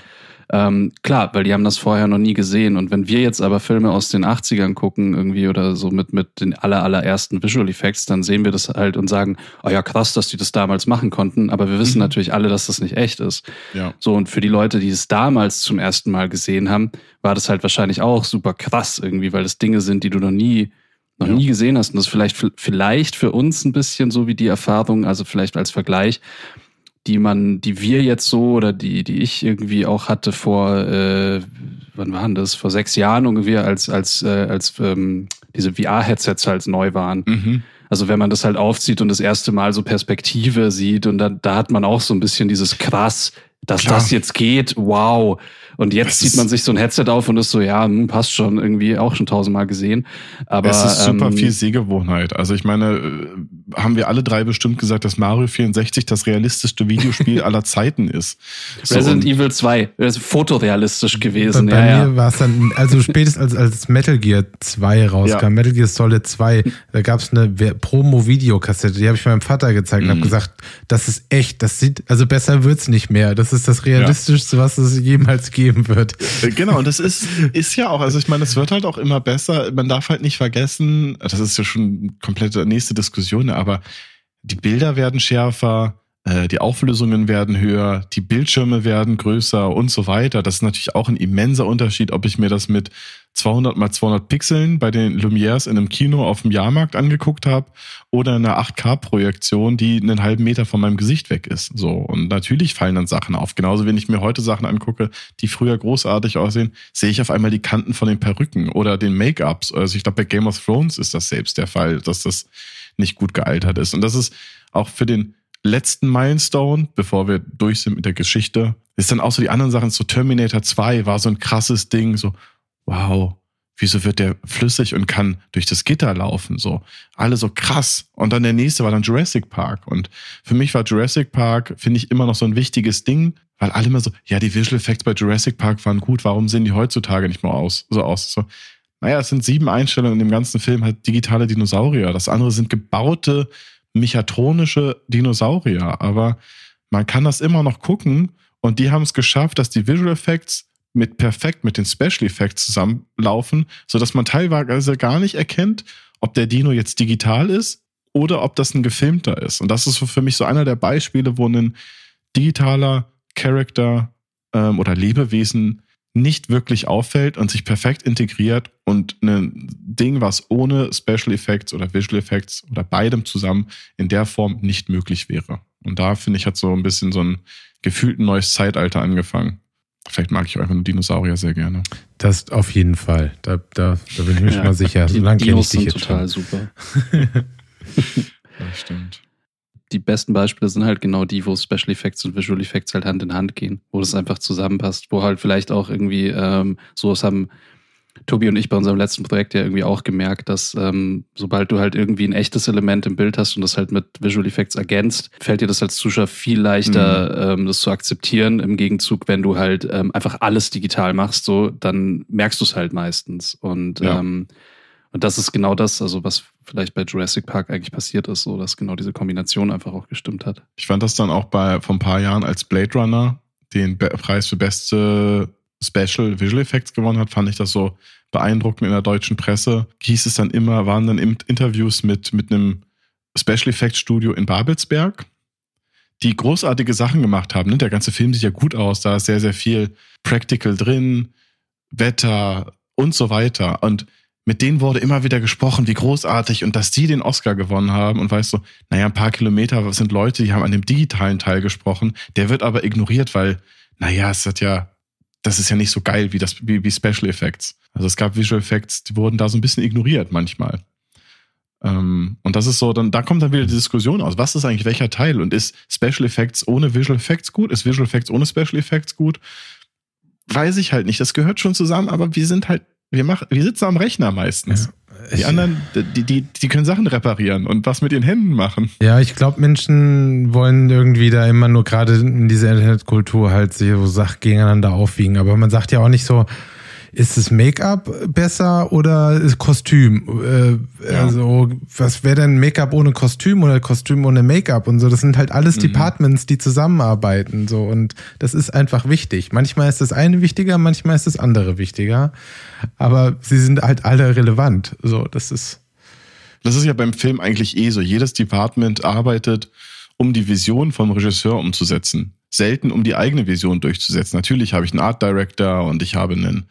Ähm, klar, weil die haben das vorher noch nie gesehen. Und wenn wir jetzt aber Filme aus den 80ern gucken, irgendwie oder so mit, mit den aller, allerersten Visual Effects, dann sehen wir das halt und sagen, oh ja, krass, dass die das damals machen konnten. Aber wir wissen mhm. natürlich alle, dass das nicht echt ist. Ja. So, und für die Leute, die es damals zum ersten Mal gesehen haben, war das halt wahrscheinlich auch super krass irgendwie, weil das Dinge sind, die du noch nie noch ja. nie gesehen hast. Und das ist vielleicht, vielleicht für uns ein bisschen so wie die Erfahrung, also vielleicht als Vergleich, die man, die wir jetzt so oder die, die ich irgendwie auch hatte vor, äh, wann waren das? Vor sechs Jahren ungefähr, als, als, äh, als ähm, diese VR-Headsets halt neu waren. Mhm. Also wenn man das halt aufzieht und das erste Mal so Perspektive sieht und dann, da hat man auch so ein bisschen dieses krass, dass Klar. das jetzt geht, wow. Und jetzt zieht man sich so ein Headset auf und ist so, ja, hm, passt schon, irgendwie auch schon tausendmal gesehen. Aber es ist super ähm, viel Sehgewohnheit. Also ich meine, äh, haben wir alle drei bestimmt gesagt, dass Mario 64 das realistischste Videospiel aller Zeiten ist. So, Resident Evil 2, das ist fotorealistisch gewesen. Bei, bei ja, mir ja. war es dann, also spätestens als, als Metal Gear 2 rauskam, ja. Metal Gear Solid 2, da gab es eine Promo-Videokassette, die habe ich meinem Vater gezeigt mhm. und habe gesagt, das ist echt, das sieht, also besser wird's nicht mehr. Das ist das realistischste, was es jemals geben wird. Äh, genau, und das ist, ist ja auch, also ich meine, es wird halt auch immer besser. Man darf halt nicht vergessen, das ist ja schon eine komplette nächste Diskussion, aber die Bilder werden schärfer, die Auflösungen werden höher, die Bildschirme werden größer und so weiter. Das ist natürlich auch ein immenser Unterschied, ob ich mir das mit 200 mal 200 Pixeln bei den Lumières in einem Kino auf dem Jahrmarkt angeguckt habe oder eine 8K-Projektion, die einen halben Meter von meinem Gesicht weg ist. So und natürlich fallen dann Sachen auf. Genauso wenn ich mir heute Sachen angucke, die früher großartig aussehen, sehe ich auf einmal die Kanten von den Perücken oder den Make-ups. Also ich glaube bei Game of Thrones ist das selbst der Fall, dass das nicht gut gealtert ist. Und das ist auch für den letzten Milestone, bevor wir durch sind mit der Geschichte, ist dann auch so die anderen Sachen, so Terminator 2 war so ein krasses Ding, so, wow, wieso wird der flüssig und kann durch das Gitter laufen, so, alle so krass. Und dann der nächste war dann Jurassic Park. Und für mich war Jurassic Park, finde ich, immer noch so ein wichtiges Ding, weil alle immer so, ja, die Visual Effects bei Jurassic Park waren gut, warum sehen die heutzutage nicht mehr aus, so aus? So, naja, es sind sieben Einstellungen in dem ganzen Film, halt digitale Dinosaurier. Das andere sind gebaute mechatronische Dinosaurier, aber man kann das immer noch gucken und die haben es geschafft, dass die Visual Effects mit perfekt mit den Special Effects zusammenlaufen, so dass man teilweise gar nicht erkennt, ob der Dino jetzt digital ist oder ob das ein gefilmter ist. Und das ist für mich so einer der Beispiele, wo ein digitaler Charakter ähm, oder Lebewesen nicht wirklich auffällt und sich perfekt integriert und ein Ding, was ohne Special Effects oder Visual Effects oder beidem zusammen in der Form nicht möglich wäre. Und da finde ich, hat so ein bisschen so ein gefühlt neues Zeitalter angefangen. Vielleicht mag ich einfach nur Dinosaurier sehr gerne. Das auf jeden Fall. Da, da, da bin ich mir ja, schon mal sicher. So lange kenne ich dich jetzt total schon. super. das stimmt die besten Beispiele sind halt genau die, wo Special Effects und Visual Effects halt Hand in Hand gehen, wo das einfach zusammenpasst, wo halt vielleicht auch irgendwie ähm, sowas haben Tobi und ich bei unserem letzten Projekt ja irgendwie auch gemerkt, dass ähm, sobald du halt irgendwie ein echtes Element im Bild hast und das halt mit Visual Effects ergänzt, fällt dir das als Zuschauer viel leichter, mhm. ähm, das zu akzeptieren. Im Gegenzug, wenn du halt ähm, einfach alles digital machst, so, dann merkst du es halt meistens. Und ja. ähm, und das ist genau das, also was vielleicht bei Jurassic Park eigentlich passiert ist, so dass genau diese Kombination einfach auch gestimmt hat. Ich fand das dann auch bei vor ein paar Jahren als Blade Runner den Be Preis für beste Special Visual Effects gewonnen hat, fand ich das so beeindruckend in der deutschen Presse. Hieß es dann immer, waren dann Interviews mit, mit einem Special Effects Studio in Babelsberg, die großartige Sachen gemacht haben. Ne? Der ganze Film sieht ja gut aus, da ist sehr, sehr viel Practical drin, Wetter und so weiter. Und mit denen wurde immer wieder gesprochen, wie großartig und dass die den Oscar gewonnen haben und weißt du, naja, ein paar Kilometer sind Leute, die haben an dem digitalen Teil gesprochen, der wird aber ignoriert, weil, naja, es hat ja, das ist ja nicht so geil wie das, wie, wie Special Effects. Also es gab Visual Effects, die wurden da so ein bisschen ignoriert manchmal. Ähm, und das ist so, dann, da kommt dann wieder die Diskussion aus. Was ist eigentlich welcher Teil? Und ist Special Effects ohne Visual Effects gut? Ist Visual Effects ohne Special Effects gut? Weiß ich halt nicht. Das gehört schon zusammen, aber wir sind halt wir, machen, wir sitzen am Rechner meistens. Ja, die anderen, die, die, die können Sachen reparieren und was mit ihren Händen machen. Ja, ich glaube, Menschen wollen irgendwie da immer nur gerade in dieser Internetkultur halt so Sachen gegeneinander aufwiegen. Aber man sagt ja auch nicht so, ist es Make-up besser oder ist Kostüm? Äh, ja. Also, was wäre denn Make-up ohne Kostüm oder Kostüm ohne Make-up und so? Das sind halt alles mhm. Departments, die zusammenarbeiten, so. Und das ist einfach wichtig. Manchmal ist das eine wichtiger, manchmal ist das andere wichtiger. Aber sie sind halt alle relevant, so. Das ist. Das ist ja beim Film eigentlich eh so. Jedes Department arbeitet, um die Vision vom Regisseur umzusetzen selten, um die eigene Vision durchzusetzen. Natürlich habe ich einen Art Director und ich habe einen,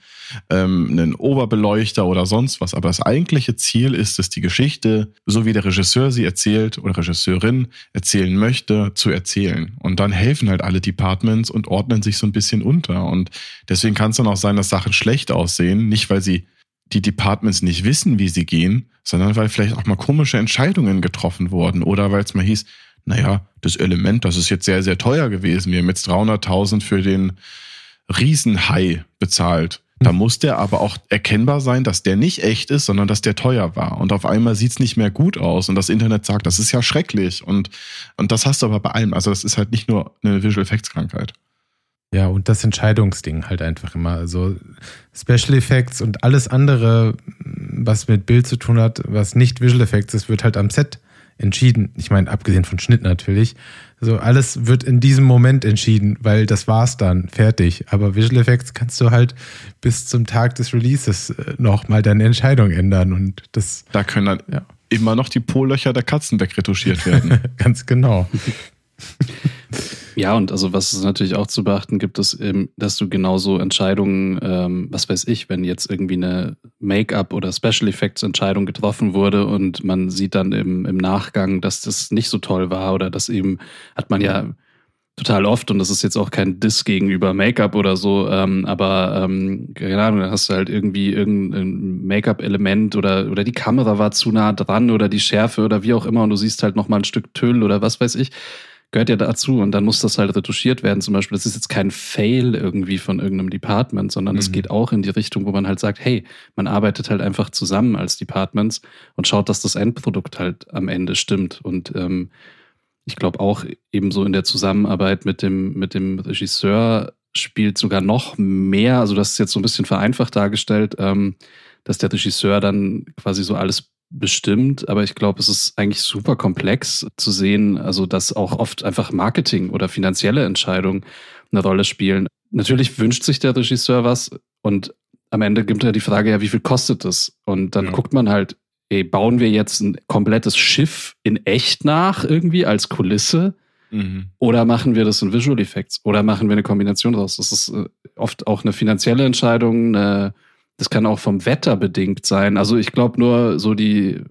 ähm, einen Oberbeleuchter oder sonst was, aber das eigentliche Ziel ist es, die Geschichte, so wie der Regisseur sie erzählt oder Regisseurin erzählen möchte, zu erzählen. Und dann helfen halt alle Departments und ordnen sich so ein bisschen unter. Und deswegen kann es dann auch sein, dass Sachen schlecht aussehen, nicht weil sie die Departments nicht wissen, wie sie gehen, sondern weil vielleicht auch mal komische Entscheidungen getroffen wurden oder weil es mal hieß, naja, das Element, das ist jetzt sehr, sehr teuer gewesen. Wir haben jetzt 300.000 für den Riesenhai bezahlt. Da hm. muss der aber auch erkennbar sein, dass der nicht echt ist, sondern dass der teuer war. Und auf einmal sieht's nicht mehr gut aus. Und das Internet sagt, das ist ja schrecklich. Und, und das hast du aber bei allem. Also das ist halt nicht nur eine Visual Effects Krankheit. Ja, und das Entscheidungsding halt einfach immer. Also Special Effects und alles andere, was mit Bild zu tun hat, was nicht Visual Effects ist, wird halt am Set entschieden. Ich meine, abgesehen von Schnitt natürlich. Also alles wird in diesem Moment entschieden, weil das war's dann, fertig. Aber Visual Effects kannst du halt bis zum Tag des Releases äh, noch mal deine Entscheidung ändern und das. Da können dann ja. immer noch die Pollöcher der Katzen wegretuschiert werden. Ganz genau. Ja, und also was es natürlich auch zu beachten gibt, ist, eben, dass du genauso Entscheidungen, ähm, was weiß ich, wenn jetzt irgendwie eine Make-up oder Special Effects Entscheidung getroffen wurde und man sieht dann im, im Nachgang, dass das nicht so toll war oder dass eben, hat man ja total oft und das ist jetzt auch kein Diss gegenüber Make-up oder so, ähm, aber ähm, keine Ahnung, dann hast du halt irgendwie irgendein Make-up-Element oder, oder die Kamera war zu nah dran oder die Schärfe oder wie auch immer und du siehst halt nochmal ein Stück Tüll oder was weiß ich gehört ja dazu und dann muss das halt retuschiert werden. Zum Beispiel, das ist jetzt kein Fail irgendwie von irgendeinem Department, sondern es mhm. geht auch in die Richtung, wo man halt sagt, hey, man arbeitet halt einfach zusammen als Departments und schaut, dass das Endprodukt halt am Ende stimmt. Und ähm, ich glaube auch ebenso in der Zusammenarbeit mit dem, mit dem Regisseur spielt sogar noch mehr, also das ist jetzt so ein bisschen vereinfacht dargestellt, ähm, dass der Regisseur dann quasi so alles bestimmt, aber ich glaube, es ist eigentlich super komplex zu sehen, also dass auch oft einfach Marketing oder finanzielle Entscheidungen eine Rolle spielen. Natürlich wünscht sich der Regisseur was und am Ende gibt er die Frage, ja, wie viel kostet es? Und dann ja. guckt man halt, ey, bauen wir jetzt ein komplettes Schiff in echt nach irgendwie als Kulisse? Mhm. Oder machen wir das in Visual Effects? Oder machen wir eine Kombination daraus? Das ist äh, oft auch eine finanzielle Entscheidung, eine das kann auch vom Wetter bedingt sein. Also ich glaube nur so die,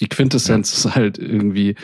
die Quintessenz ja. ist halt irgendwie,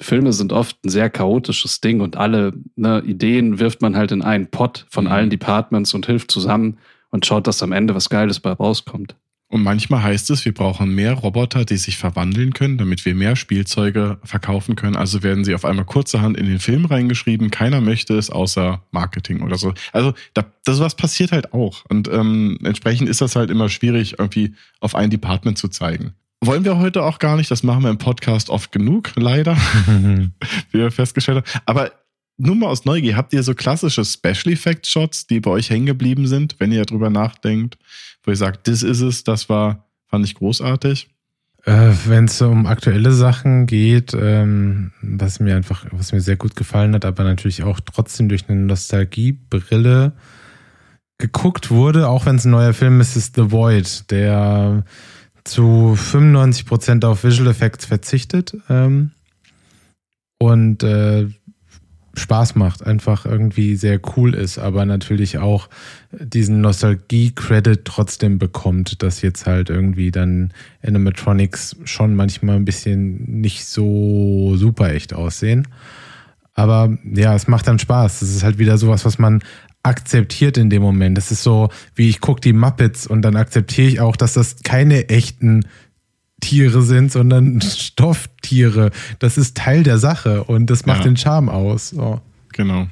Filme sind oft ein sehr chaotisches Ding und alle ne, Ideen wirft man halt in einen Pot von mhm. allen Departments und hilft zusammen und schaut, dass am Ende was Geiles bei rauskommt. Und manchmal heißt es, wir brauchen mehr Roboter, die sich verwandeln können, damit wir mehr Spielzeuge verkaufen können. Also werden sie auf einmal kurzerhand in den Film reingeschrieben. Keiner möchte es außer Marketing oder so. Also da, das was passiert halt auch. Und ähm, entsprechend ist das halt immer schwierig, irgendwie auf ein Department zu zeigen. Wollen wir heute auch gar nicht. Das machen wir im Podcast oft genug, leider, wie wir festgestellt haben. Aber nur mal aus Neugier, habt ihr so klassische Special Effect Shots, die bei euch hängen geblieben sind, wenn ihr drüber nachdenkt? Wo ihr sagt, das ist es, das war, fand ich großartig? Äh, Wenn es um aktuelle Sachen geht, ähm, was mir einfach, was mir sehr gut gefallen hat, aber natürlich auch trotzdem durch eine Nostalgiebrille geguckt wurde, auch wenn es ein neuer Film ist, ist The Void, der zu 95% auf Visual Effects verzichtet ähm, und äh, Spaß macht, einfach irgendwie sehr cool ist, aber natürlich auch diesen Nostalgie-Credit trotzdem bekommt, dass jetzt halt irgendwie dann Animatronics schon manchmal ein bisschen nicht so super echt aussehen. Aber ja, es macht dann Spaß. Es ist halt wieder sowas, was man akzeptiert in dem Moment. Das ist so, wie ich gucke die Muppets und dann akzeptiere ich auch, dass das keine echten Tiere sind, sondern Stofftiere. Das ist Teil der Sache und das macht ja. den Charme aus. So. Genau.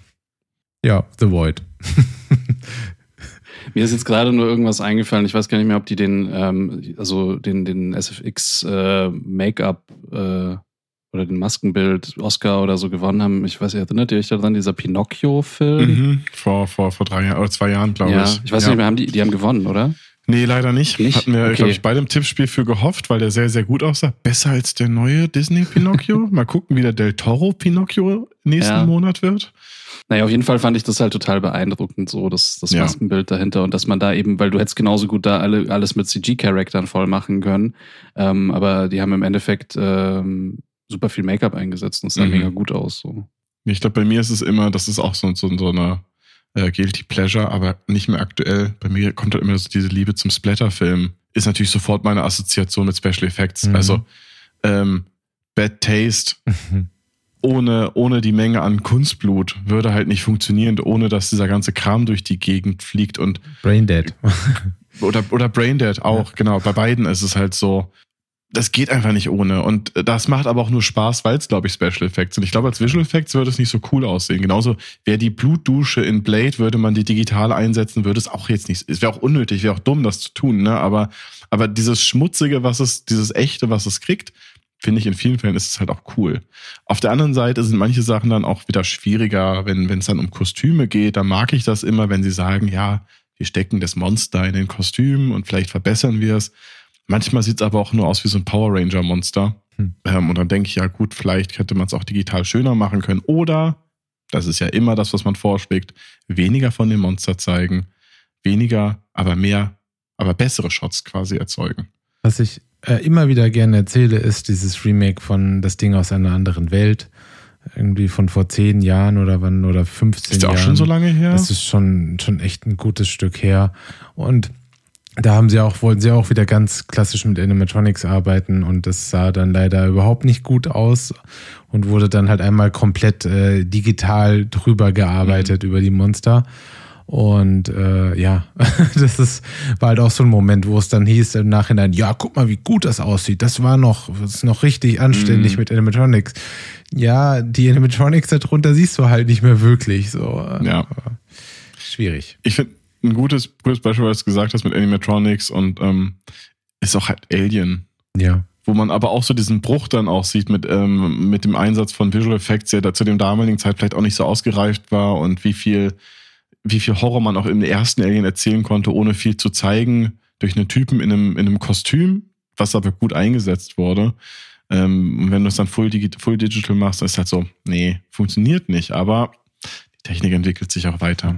Ja, The Void. Mir ist jetzt gerade nur irgendwas eingefallen. Ich weiß gar nicht mehr, ob die den, ähm, also den, den SFX äh, Make-up äh, oder den Maskenbild Oscar oder so gewonnen haben. Ich weiß nicht, erinnert ihr euch daran, dieser Pinocchio-Film? Mhm, vor, vor, vor drei Jahren oder zwei Jahren, glaube ja, ich. Ich weiß ja. nicht mehr, haben die, die haben gewonnen, oder? Nee, leider nicht. nicht? Hatten wir, okay. glaube ich, bei dem Tippspiel für gehofft, weil der sehr, sehr gut aussah. Besser als der neue Disney Pinocchio. Mal gucken, wie der Del Toro Pinocchio nächsten ja. Monat wird. Naja, auf jeden Fall fand ich das halt total beeindruckend, so das, das ja. Maskenbild dahinter und dass man da eben, weil du hättest genauso gut da alle, alles mit CG-Charaktern voll machen können. Ähm, aber die haben im Endeffekt ähm, super viel Make-up eingesetzt und es sah mhm. mega gut aus. So. Ich glaube, bei mir ist es immer, das ist auch so, so, so eine äh, Guilty Pleasure, aber nicht mehr aktuell. Bei mir kommt halt immer so diese Liebe zum Splatter-Film. Ist natürlich sofort meine Assoziation mit Special Effects. Mhm. Also ähm, Bad Taste ohne, ohne die Menge an Kunstblut würde halt nicht funktionieren, ohne dass dieser ganze Kram durch die Gegend fliegt und Braindead. oder, oder Braindead auch, ja. genau. Bei beiden ist es halt so, das geht einfach nicht ohne. Und das macht aber auch nur Spaß, weil es, glaube ich, Special Effects sind. Ich glaube, als Visual Effects würde es nicht so cool aussehen. Genauso wäre die Blutdusche in Blade, würde man die digital einsetzen, würde es auch jetzt nicht. Es wäre auch unnötig, wäre auch dumm, das zu tun, ne? Aber, aber dieses Schmutzige, was es, dieses Echte, was es kriegt, finde ich, in vielen Fällen ist es halt auch cool. Auf der anderen Seite sind manche Sachen dann auch wieder schwieriger, wenn es dann um Kostüme geht. Da mag ich das immer, wenn sie sagen, ja, wir stecken das Monster in den Kostümen und vielleicht verbessern wir es. Manchmal sieht es aber auch nur aus wie so ein Power Ranger Monster. Hm. Ähm, und dann denke ich, ja gut, vielleicht hätte man es auch digital schöner machen können. Oder, das ist ja immer das, was man vorschlägt, weniger von dem Monster zeigen, weniger, aber mehr, aber bessere Shots quasi erzeugen. Was ich äh, immer wieder gerne erzähle, ist dieses Remake von Das Ding aus einer anderen Welt. Irgendwie von vor zehn Jahren oder wann oder 15 Jahren. Ist ja auch schon so lange her? Das ist schon, schon echt ein gutes Stück her. Und da haben sie auch, wollten sie auch wieder ganz klassisch mit Animatronics arbeiten und das sah dann leider überhaupt nicht gut aus und wurde dann halt einmal komplett äh, digital drüber gearbeitet mhm. über die Monster. Und äh, ja, das ist, war halt auch so ein Moment, wo es dann hieß im Nachhinein, ja, guck mal, wie gut das aussieht. Das war noch, das ist noch richtig anständig mm. mit Animatronics. Ja, die Animatronics darunter siehst du halt nicht mehr wirklich. So. Ja. Schwierig. Ich finde ein gutes, gutes Beispiel, was du gesagt hast mit Animatronics und ähm, ist auch halt Alien. Ja wo man aber auch so diesen Bruch dann auch sieht mit, ähm, mit dem Einsatz von Visual Effects, der da zu dem damaligen Zeit vielleicht auch nicht so ausgereift war und wie viel wie viel Horror man auch im ersten Alien erzählen konnte, ohne viel zu zeigen, durch einen Typen in einem, in einem Kostüm, was aber gut eingesetzt wurde. Ähm, und wenn du es dann full, full digital machst, dann ist halt so, nee, funktioniert nicht, aber die Technik entwickelt sich auch weiter.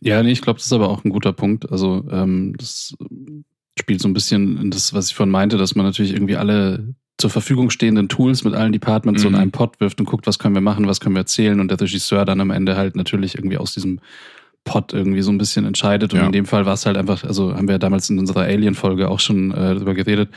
Ja, nee, ich glaube, das ist aber auch ein guter Punkt. Also ähm, das spielt so ein bisschen in das, was ich vorhin meinte, dass man natürlich irgendwie alle zur Verfügung stehenden Tools mit allen Departments mhm. so in einen Pot wirft und guckt, was können wir machen, was können wir erzählen und der Regisseur dann am Ende halt natürlich irgendwie aus diesem Pot irgendwie so ein bisschen entscheidet. Und ja. in dem Fall war es halt einfach, also haben wir damals in unserer Alien-Folge auch schon äh, darüber geredet,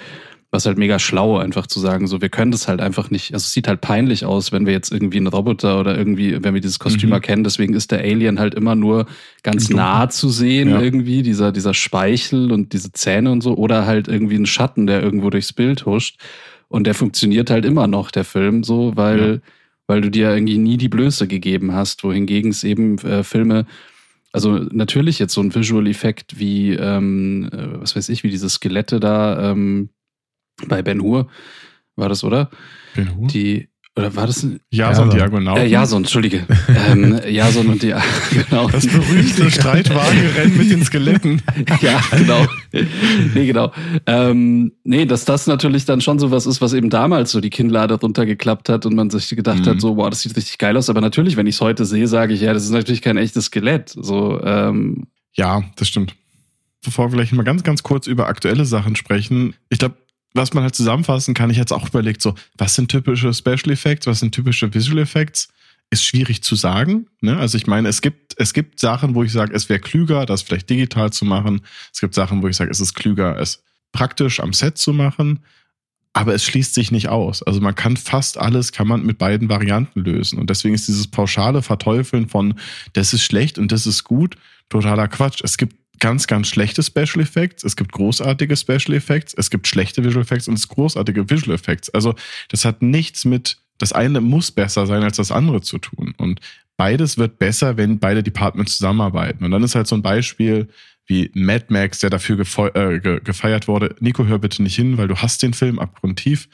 was halt mega schlau, einfach zu sagen, so wir können das halt einfach nicht, also es sieht halt peinlich aus, wenn wir jetzt irgendwie einen Roboter oder irgendwie, wenn wir dieses Kostüm mhm. erkennen, deswegen ist der Alien halt immer nur ganz nah zu sehen ja. irgendwie, dieser, dieser Speichel und diese Zähne und so, oder halt irgendwie ein Schatten, der irgendwo durchs Bild huscht. Und der funktioniert halt immer noch, der Film, so, weil, ja. weil du dir irgendwie nie die Blöße gegeben hast, wohingegen es eben äh, Filme also natürlich jetzt so ein Visual-Effekt wie, ähm, äh, was weiß ich, wie diese Skelette da ähm, bei Ben Hur war das, oder? Ben Hur? Die, oder war das ein Jason, die Argonauten? Äh, Jason, Entschuldige. ähm, Jason und die genau. Das berühmte Streitwagenrennen mit den Skeletten. ja, genau. nee, genau. Ähm, nee, dass das natürlich dann schon so was ist, was eben damals so die Kinnlade runtergeklappt hat und man sich gedacht mhm. hat, so, wow, das sieht richtig geil aus. Aber natürlich, wenn ich es heute sehe, sage ich, ja, das ist natürlich kein echtes Skelett. So, ähm, ja, das stimmt. Bevor wir vielleicht mal ganz, ganz kurz über aktuelle Sachen sprechen. Ich glaube, was man halt zusammenfassen kann, ich jetzt auch überlegt, so, was sind typische Special Effects, was sind typische Visual Effects? Ist schwierig zu sagen. Ne? Also ich meine, es gibt, es gibt Sachen, wo ich sage, es wäre klüger, das vielleicht digital zu machen. Es gibt Sachen, wo ich sage, es ist klüger, es praktisch am Set zu machen. Aber es schließt sich nicht aus. Also man kann fast alles, kann man mit beiden Varianten lösen. Und deswegen ist dieses pauschale Verteufeln von, das ist schlecht und das ist gut, totaler Quatsch. Es gibt ganz, ganz schlechte Special Effects, es gibt großartige Special Effects, es gibt schlechte Visual Effects und es gibt großartige Visual Effects. Also das hat nichts mit, das eine muss besser sein als das andere zu tun. Und beides wird besser, wenn beide Departments zusammenarbeiten. Und dann ist halt so ein Beispiel wie Mad Max, der dafür äh, gefeiert wurde. Nico, hör bitte nicht hin, weil du hast den Film abgrundtief.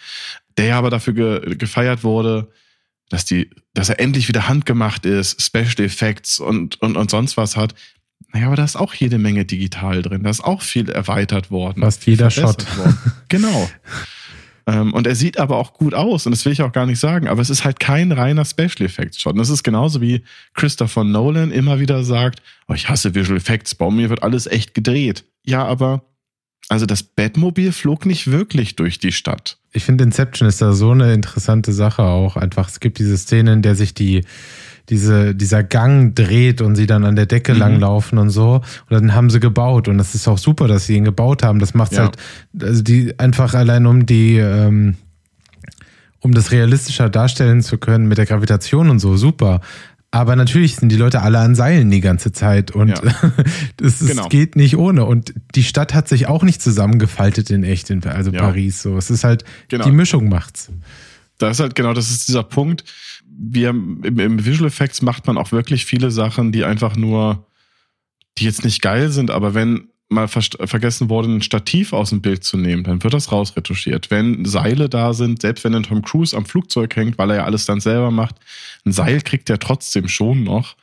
Der aber dafür ge gefeiert wurde, dass die, dass er endlich wieder handgemacht ist, Special Effects und, und, und sonst was hat. Naja, aber da ist auch jede Menge digital drin. Da ist auch viel erweitert worden. Fast jeder Shot. Worden. genau. ähm, und er sieht aber auch gut aus. Und das will ich auch gar nicht sagen. Aber es ist halt kein reiner Special Effects Shot. Und das ist genauso wie Christopher Nolan immer wieder sagt, oh, ich hasse Visual Effects. Bei mir wird alles echt gedreht. Ja, aber also das Batmobil flog nicht wirklich durch die Stadt. Ich finde Inception ist da so eine interessante Sache auch. Einfach, es gibt diese Szene, in der sich die diese, dieser Gang dreht und sie dann an der Decke mhm. langlaufen und so. Und dann haben sie gebaut. Und das ist auch super, dass sie ihn gebaut haben. Das macht ja. halt, also die einfach allein um die, ähm, um das realistischer darstellen zu können mit der Gravitation und so, super. Aber natürlich sind die Leute alle an Seilen die ganze Zeit und ja. das ist, genau. geht nicht ohne. Und die Stadt hat sich auch nicht zusammengefaltet in echt, also ja. Paris. So, es ist halt genau. die Mischung macht's. Das ist halt genau, das ist dieser Punkt wir im, im Visual Effects macht man auch wirklich viele Sachen, die einfach nur, die jetzt nicht geil sind, aber wenn mal vergessen wurde, ein Stativ aus dem Bild zu nehmen, dann wird das rausretuschiert. Wenn Seile da sind, selbst wenn ein Tom Cruise am Flugzeug hängt, weil er ja alles dann selber macht, ein Seil kriegt er trotzdem schon noch.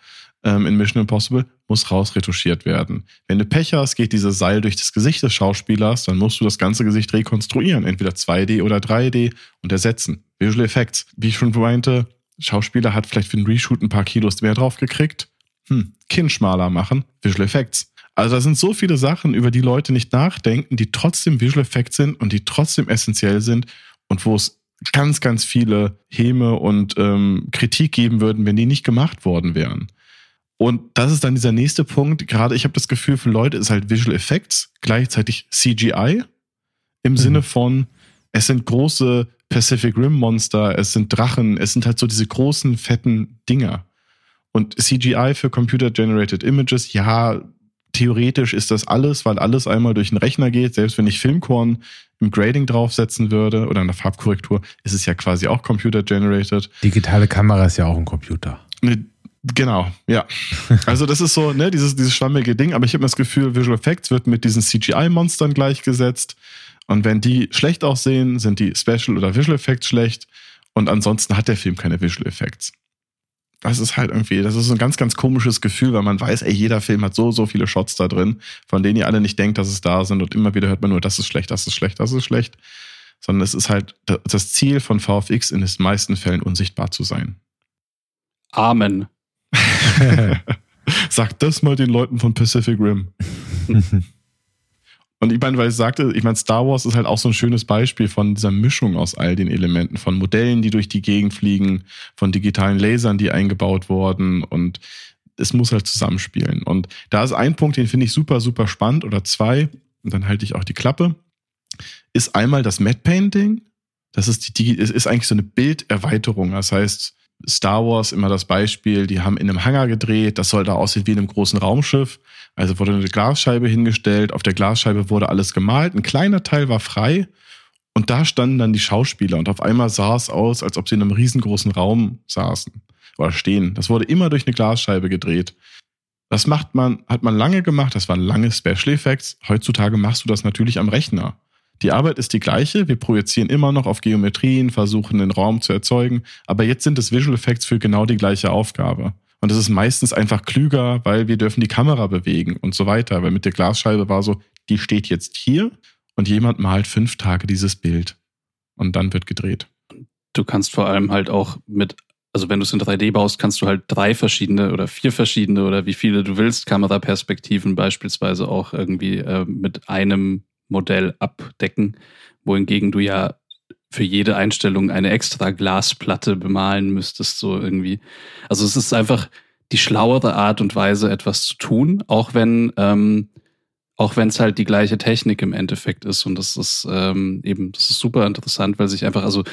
ähm, in Mission Impossible, muss rausretuschiert werden. Wenn du Pech hast, geht dieses Seil durch das Gesicht des Schauspielers, dann musst du das ganze Gesicht rekonstruieren, entweder 2D oder 3D und ersetzen. Visual Effects. Wie ich schon meinte, Schauspieler hat vielleicht für den Reshoot ein paar Kilos mehr drauf gekriegt. Hm, Kinn schmaler machen, Visual Effects. Also da sind so viele Sachen, über die Leute nicht nachdenken, die trotzdem Visual Effects sind und die trotzdem essentiell sind und wo es ganz, ganz viele Häme und ähm, Kritik geben würden, wenn die nicht gemacht worden wären. Und das ist dann dieser nächste Punkt. Gerade ich habe das Gefühl, für Leute ist halt Visual Effects gleichzeitig CGI im mhm. Sinne von, es sind große Pacific Rim Monster, es sind Drachen, es sind halt so diese großen, fetten Dinger. Und CGI für Computer Generated Images, ja, theoretisch ist das alles, weil alles einmal durch den Rechner geht. Selbst wenn ich Filmkorn im Grading draufsetzen würde oder in der Farbkorrektur, ist es ja quasi auch Computer Generated. Digitale Kamera ist ja auch ein Computer. Eine Genau, ja. Also das ist so, ne, dieses, dieses schwammige Ding, aber ich habe das Gefühl, Visual Effects wird mit diesen CGI-Monstern gleichgesetzt. Und wenn die schlecht aussehen, sind die Special oder Visual Effects schlecht. Und ansonsten hat der Film keine Visual Effects. Das ist halt irgendwie, das ist ein ganz, ganz komisches Gefühl, weil man weiß, ey, jeder Film hat so, so viele Shots da drin, von denen ihr alle nicht denkt, dass es da sind. Und immer wieder hört man nur, das ist schlecht, das ist schlecht, das ist schlecht. Sondern es ist halt das Ziel von VFX in den meisten Fällen unsichtbar zu sein. Amen. Sag das mal den Leuten von Pacific Rim. Und ich meine, weil ich sagte, ich meine, Star Wars ist halt auch so ein schönes Beispiel von dieser Mischung aus all den Elementen, von Modellen, die durch die Gegend fliegen, von digitalen Lasern, die eingebaut wurden und es muss halt zusammenspielen. Und da ist ein Punkt, den finde ich super, super spannend oder zwei, und dann halte ich auch die Klappe, ist einmal das Matte Painting. Das ist die, ist eigentlich so eine Bilderweiterung. Das heißt, Star Wars immer das Beispiel, die haben in einem Hangar gedreht, das soll da aussehen wie in einem großen Raumschiff. Also wurde eine Glasscheibe hingestellt, auf der Glasscheibe wurde alles gemalt, ein kleiner Teil war frei und da standen dann die Schauspieler und auf einmal sah es aus, als ob sie in einem riesengroßen Raum saßen oder stehen. Das wurde immer durch eine Glasscheibe gedreht. Das macht man, hat man lange gemacht, das waren lange Special Effects. Heutzutage machst du das natürlich am Rechner. Die Arbeit ist die gleiche. Wir projizieren immer noch auf Geometrien, versuchen den Raum zu erzeugen. Aber jetzt sind es Visual Effects für genau die gleiche Aufgabe. Und es ist meistens einfach klüger, weil wir dürfen die Kamera bewegen und so weiter. Weil mit der Glasscheibe war so, die steht jetzt hier und jemand malt fünf Tage dieses Bild. Und dann wird gedreht. Du kannst vor allem halt auch mit, also wenn du es in 3D baust, kannst du halt drei verschiedene oder vier verschiedene oder wie viele du willst, Kameraperspektiven beispielsweise auch irgendwie äh, mit einem Modell abdecken, wohingegen du ja für jede Einstellung eine extra Glasplatte bemalen müsstest, so irgendwie. Also es ist einfach die schlauere Art und Weise, etwas zu tun, auch wenn ähm, auch wenn es halt die gleiche Technik im Endeffekt ist. Und das ist ähm, eben, das ist super interessant, weil sich einfach, also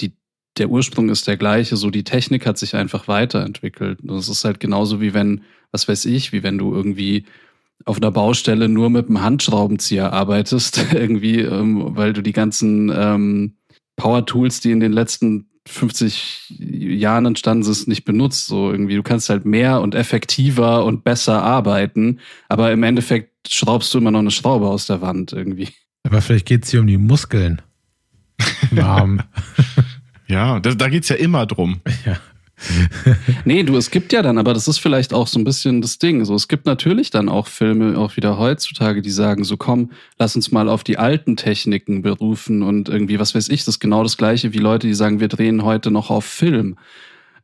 die, der Ursprung ist der gleiche, so die Technik hat sich einfach weiterentwickelt. Und es ist halt genauso wie wenn, was weiß ich, wie wenn du irgendwie auf einer Baustelle nur mit einem Handschraubenzieher arbeitest, irgendwie, ähm, weil du die ganzen ähm, Power Tools, die in den letzten 50 Jahren entstanden sind, nicht benutzt. So irgendwie, du kannst halt mehr und effektiver und besser arbeiten, aber im Endeffekt schraubst du immer noch eine Schraube aus der Wand irgendwie. Aber vielleicht geht es hier um die Muskeln im Arm. ja, da, da geht es ja immer drum. Ja. nee, du, es gibt ja dann, aber das ist vielleicht auch so ein bisschen das Ding. So, es gibt natürlich dann auch Filme, auch wieder heutzutage, die sagen, so komm, lass uns mal auf die alten Techniken berufen und irgendwie, was weiß ich, das ist genau das gleiche wie Leute, die sagen, wir drehen heute noch auf Film.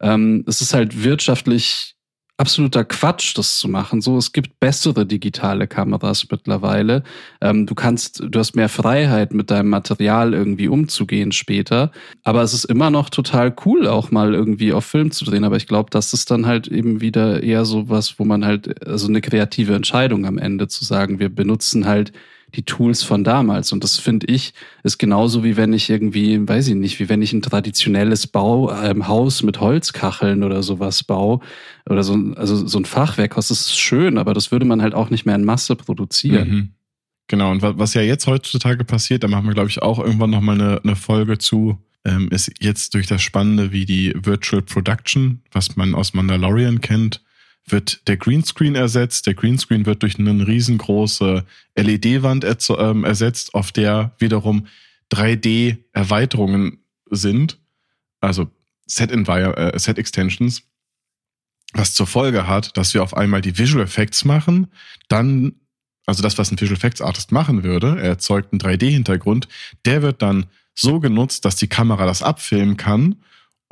Ähm, es ist halt wirtschaftlich absoluter Quatsch, das zu machen. So, es gibt bessere digitale Kameras mittlerweile. Ähm, du kannst, du hast mehr Freiheit, mit deinem Material irgendwie umzugehen später. Aber es ist immer noch total cool, auch mal irgendwie auf Film zu drehen. Aber ich glaube, das ist dann halt eben wieder eher so was, wo man halt, also eine kreative Entscheidung am Ende zu sagen, wir benutzen halt die Tools von damals. Und das finde ich, ist genauso wie wenn ich irgendwie, weiß ich nicht, wie wenn ich ein traditionelles Bau, ähm, mit Holzkacheln oder sowas baue. Oder so, also so ein Fachwerkhaus, das ist schön, aber das würde man halt auch nicht mehr in Masse produzieren. Mhm. Genau, und was ja jetzt heutzutage passiert, da machen wir, glaube ich, auch irgendwann nochmal eine, eine Folge zu, ähm, ist jetzt durch das Spannende wie die Virtual Production, was man aus Mandalorian kennt, wird der Greenscreen ersetzt. Der Greenscreen wird durch eine riesengroße LED-Wand ähm, ersetzt, auf der wiederum 3D-Erweiterungen sind, also Set, äh, Set Extensions. was zur Folge hat, dass wir auf einmal die Visual Effects machen, dann, also das, was ein Visual Effects Artist machen würde, er erzeugt einen 3D-Hintergrund, der wird dann so genutzt, dass die Kamera das abfilmen kann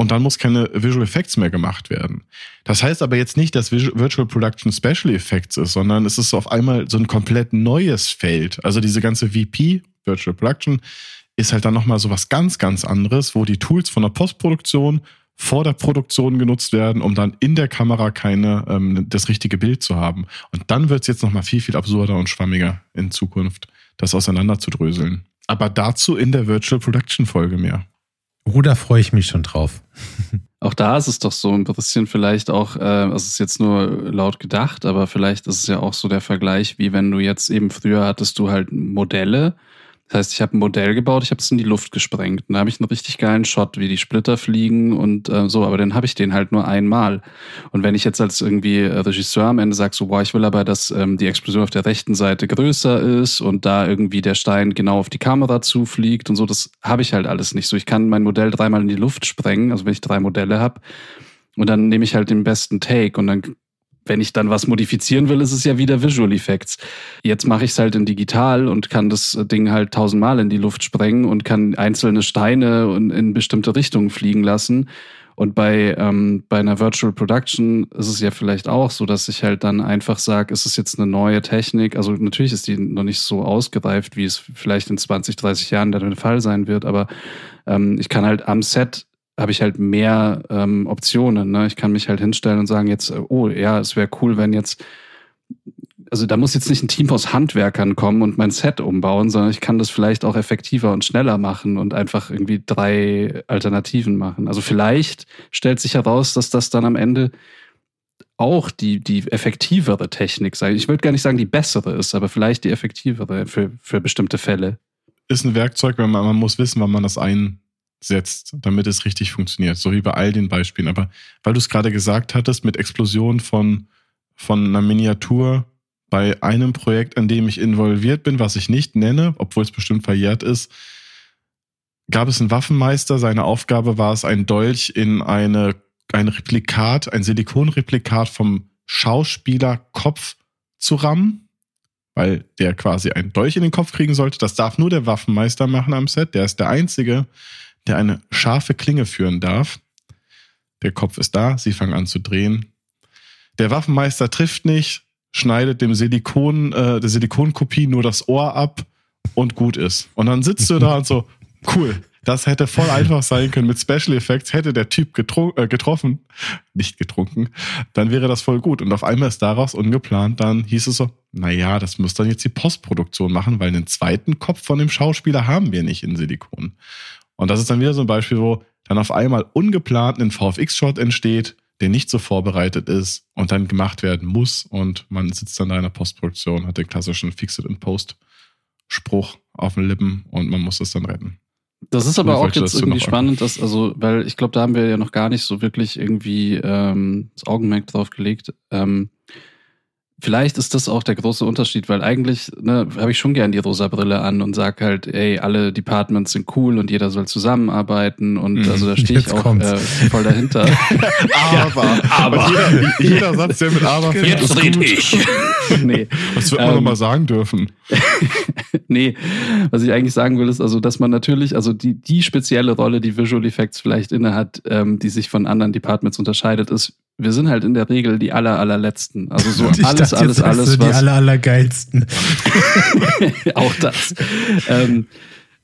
und dann muss keine Visual Effects mehr gemacht werden. Das heißt aber jetzt nicht, dass Virtual Production Special Effects ist, sondern es ist auf einmal so ein komplett neues Feld. Also diese ganze VP, Virtual Production, ist halt dann nochmal so was ganz, ganz anderes, wo die Tools von der Postproduktion vor der Produktion genutzt werden, um dann in der Kamera keine ähm, das richtige Bild zu haben. Und dann wird es jetzt nochmal viel, viel absurder und schwammiger in Zukunft, das auseinanderzudröseln. Aber dazu in der Virtual Production Folge mehr. Oh, freue ich mich schon drauf. Auch da ist es doch so ein bisschen vielleicht auch, äh, es ist jetzt nur laut gedacht, aber vielleicht ist es ja auch so der Vergleich, wie wenn du jetzt eben früher hattest du halt Modelle, das heißt, ich habe ein Modell gebaut, ich habe es in die Luft gesprengt. Und da habe ich einen richtig geilen Shot, wie die Splitter fliegen und äh, so, aber dann habe ich den halt nur einmal. Und wenn ich jetzt als irgendwie Regisseur am Ende sage, so, boah, ich will aber, dass ähm, die Explosion auf der rechten Seite größer ist und da irgendwie der Stein genau auf die Kamera zufliegt und so, das habe ich halt alles nicht so. Ich kann mein Modell dreimal in die Luft sprengen, also wenn ich drei Modelle habe. Und dann nehme ich halt den besten Take und dann wenn ich dann was modifizieren will, ist es ja wieder Visual Effects. Jetzt mache ich es halt in digital und kann das Ding halt tausendmal in die Luft sprengen und kann einzelne Steine in bestimmte Richtungen fliegen lassen. Und bei, ähm, bei einer Virtual Production ist es ja vielleicht auch so, dass ich halt dann einfach sage, ist es jetzt eine neue Technik? Also natürlich ist die noch nicht so ausgereift, wie es vielleicht in 20, 30 Jahren dann der Fall sein wird, aber ähm, ich kann halt am Set habe ich halt mehr ähm, Optionen. Ne? Ich kann mich halt hinstellen und sagen jetzt, oh ja, es wäre cool, wenn jetzt, also da muss jetzt nicht ein Team aus Handwerkern kommen und mein Set umbauen, sondern ich kann das vielleicht auch effektiver und schneller machen und einfach irgendwie drei Alternativen machen. Also vielleicht stellt sich heraus, dass das dann am Ende auch die, die effektivere Technik sei. Ich würde gar nicht sagen, die bessere ist, aber vielleicht die effektivere für, für bestimmte Fälle. Ist ein Werkzeug, wenn man, man muss wissen, wann man das ein, setzt, damit es richtig funktioniert. So wie bei all den Beispielen. Aber weil du es gerade gesagt hattest, mit Explosion von, von einer Miniatur bei einem Projekt, an dem ich involviert bin, was ich nicht nenne, obwohl es bestimmt verjährt ist, gab es einen Waffenmeister. Seine Aufgabe war es, ein Dolch in eine, ein Replikat, ein Silikonreplikat vom Schauspielerkopf zu rammen, weil der quasi einen Dolch in den Kopf kriegen sollte. Das darf nur der Waffenmeister machen am Set. Der ist der Einzige, der eine scharfe Klinge führen darf. Der Kopf ist da, sie fangen an zu drehen. Der Waffenmeister trifft nicht, schneidet dem Silikon, äh, der Silikonkopie nur das Ohr ab und gut ist. Und dann sitzt du da und so, cool, das hätte voll einfach sein können mit Special Effects. Hätte der Typ äh, getroffen, nicht getrunken, dann wäre das voll gut. Und auf einmal ist daraus ungeplant, dann hieß es so, naja, das muss dann jetzt die Postproduktion machen, weil einen zweiten Kopf von dem Schauspieler haben wir nicht in Silikon. Und das ist dann wieder so ein Beispiel, wo dann auf einmal ungeplant ein VFX-Shot entsteht, der nicht so vorbereitet ist und dann gemacht werden muss und man sitzt dann da in der Postproduktion, hat den klassischen Fix-it-in-Post-Spruch auf den Lippen und man muss es dann retten. Das ist aber auch jetzt irgendwie spannend, dass, also, weil ich glaube, da haben wir ja noch gar nicht so wirklich irgendwie ähm, das Augenmerk drauf gelegt. Ähm, Vielleicht ist das auch der große Unterschied, weil eigentlich ne, habe ich schon gern die rosa Brille an und sag halt, ey, alle Departments sind cool und jeder soll zusammenarbeiten und mhm. also da stehe ich auch äh, voll dahinter. aber, aber. Jeder, jeder, Satz, der mit aber fängt, Jetzt red ich. nee. Was wird man ähm, nochmal sagen dürfen? nee, was ich eigentlich sagen will, ist also, dass man natürlich, also die, die spezielle Rolle, die Visual Effects vielleicht innehat, ähm, die sich von anderen Departments unterscheidet, ist, wir sind halt in der Regel die aller, allerletzten. Also so ich alles, dachte, alles, alles. So was, die aller, allergeilsten. auch das. ähm,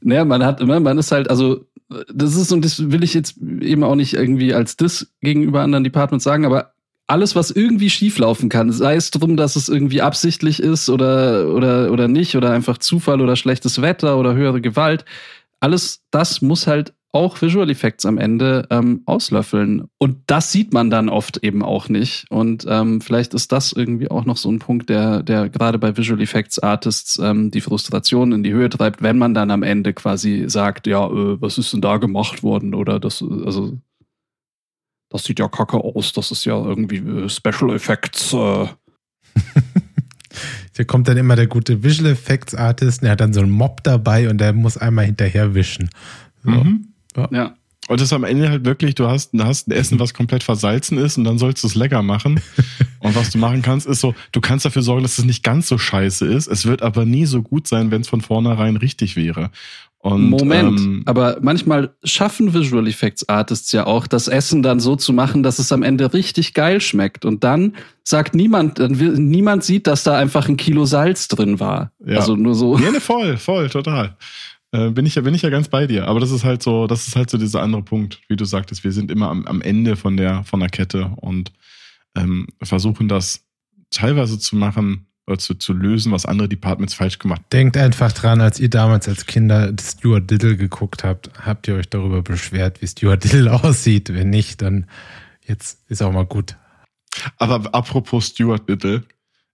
naja, man hat immer, man ist halt, also das ist, und das will ich jetzt eben auch nicht irgendwie als Diss gegenüber anderen Departments sagen, aber alles, was irgendwie schieflaufen kann, sei es drum, dass es irgendwie absichtlich ist oder, oder, oder nicht, oder einfach Zufall oder schlechtes Wetter oder höhere Gewalt, alles das muss halt auch Visual Effects am Ende ähm, auslöffeln. Und das sieht man dann oft eben auch nicht. Und ähm, vielleicht ist das irgendwie auch noch so ein Punkt, der, der gerade bei Visual Effects Artists ähm, die Frustration in die Höhe treibt, wenn man dann am Ende quasi sagt, ja, äh, was ist denn da gemacht worden? Oder das, also, das sieht ja kacke aus, das ist ja irgendwie äh, Special Effects. Äh. Hier kommt dann immer der gute Visual Effects Artist, der hat dann so einen Mob dabei und der muss einmal hinterher wischen. So. Mhm. Ja. ja. Und das ist am Ende halt wirklich, du hast, du hast ein Essen, was komplett versalzen ist und dann sollst du es lecker machen. und was du machen kannst, ist so, du kannst dafür sorgen, dass es nicht ganz so scheiße ist. Es wird aber nie so gut sein, wenn es von vornherein richtig wäre. Und, Moment, ähm, aber manchmal schaffen Visual Effects Artists ja auch, das Essen dann so zu machen, dass es am Ende richtig geil schmeckt. Und dann sagt niemand, dann will, niemand sieht, dass da einfach ein Kilo Salz drin war. Ja. Also nur so. Ja, ne, voll, voll, total. Äh, bin ich ja, bin ich ja ganz bei dir. Aber das ist halt so, das ist halt so dieser andere Punkt, wie du sagtest, wir sind immer am, am Ende von der, von der Kette und ähm, versuchen das teilweise zu machen, oder zu, zu lösen, was andere Departments falsch gemacht haben. Denkt einfach dran, als ihr damals als Kinder Stuart Diddle geguckt habt, habt ihr euch darüber beschwert, wie Stuart Diddle aussieht. Wenn nicht, dann jetzt ist auch mal gut. Aber apropos Stuart Little,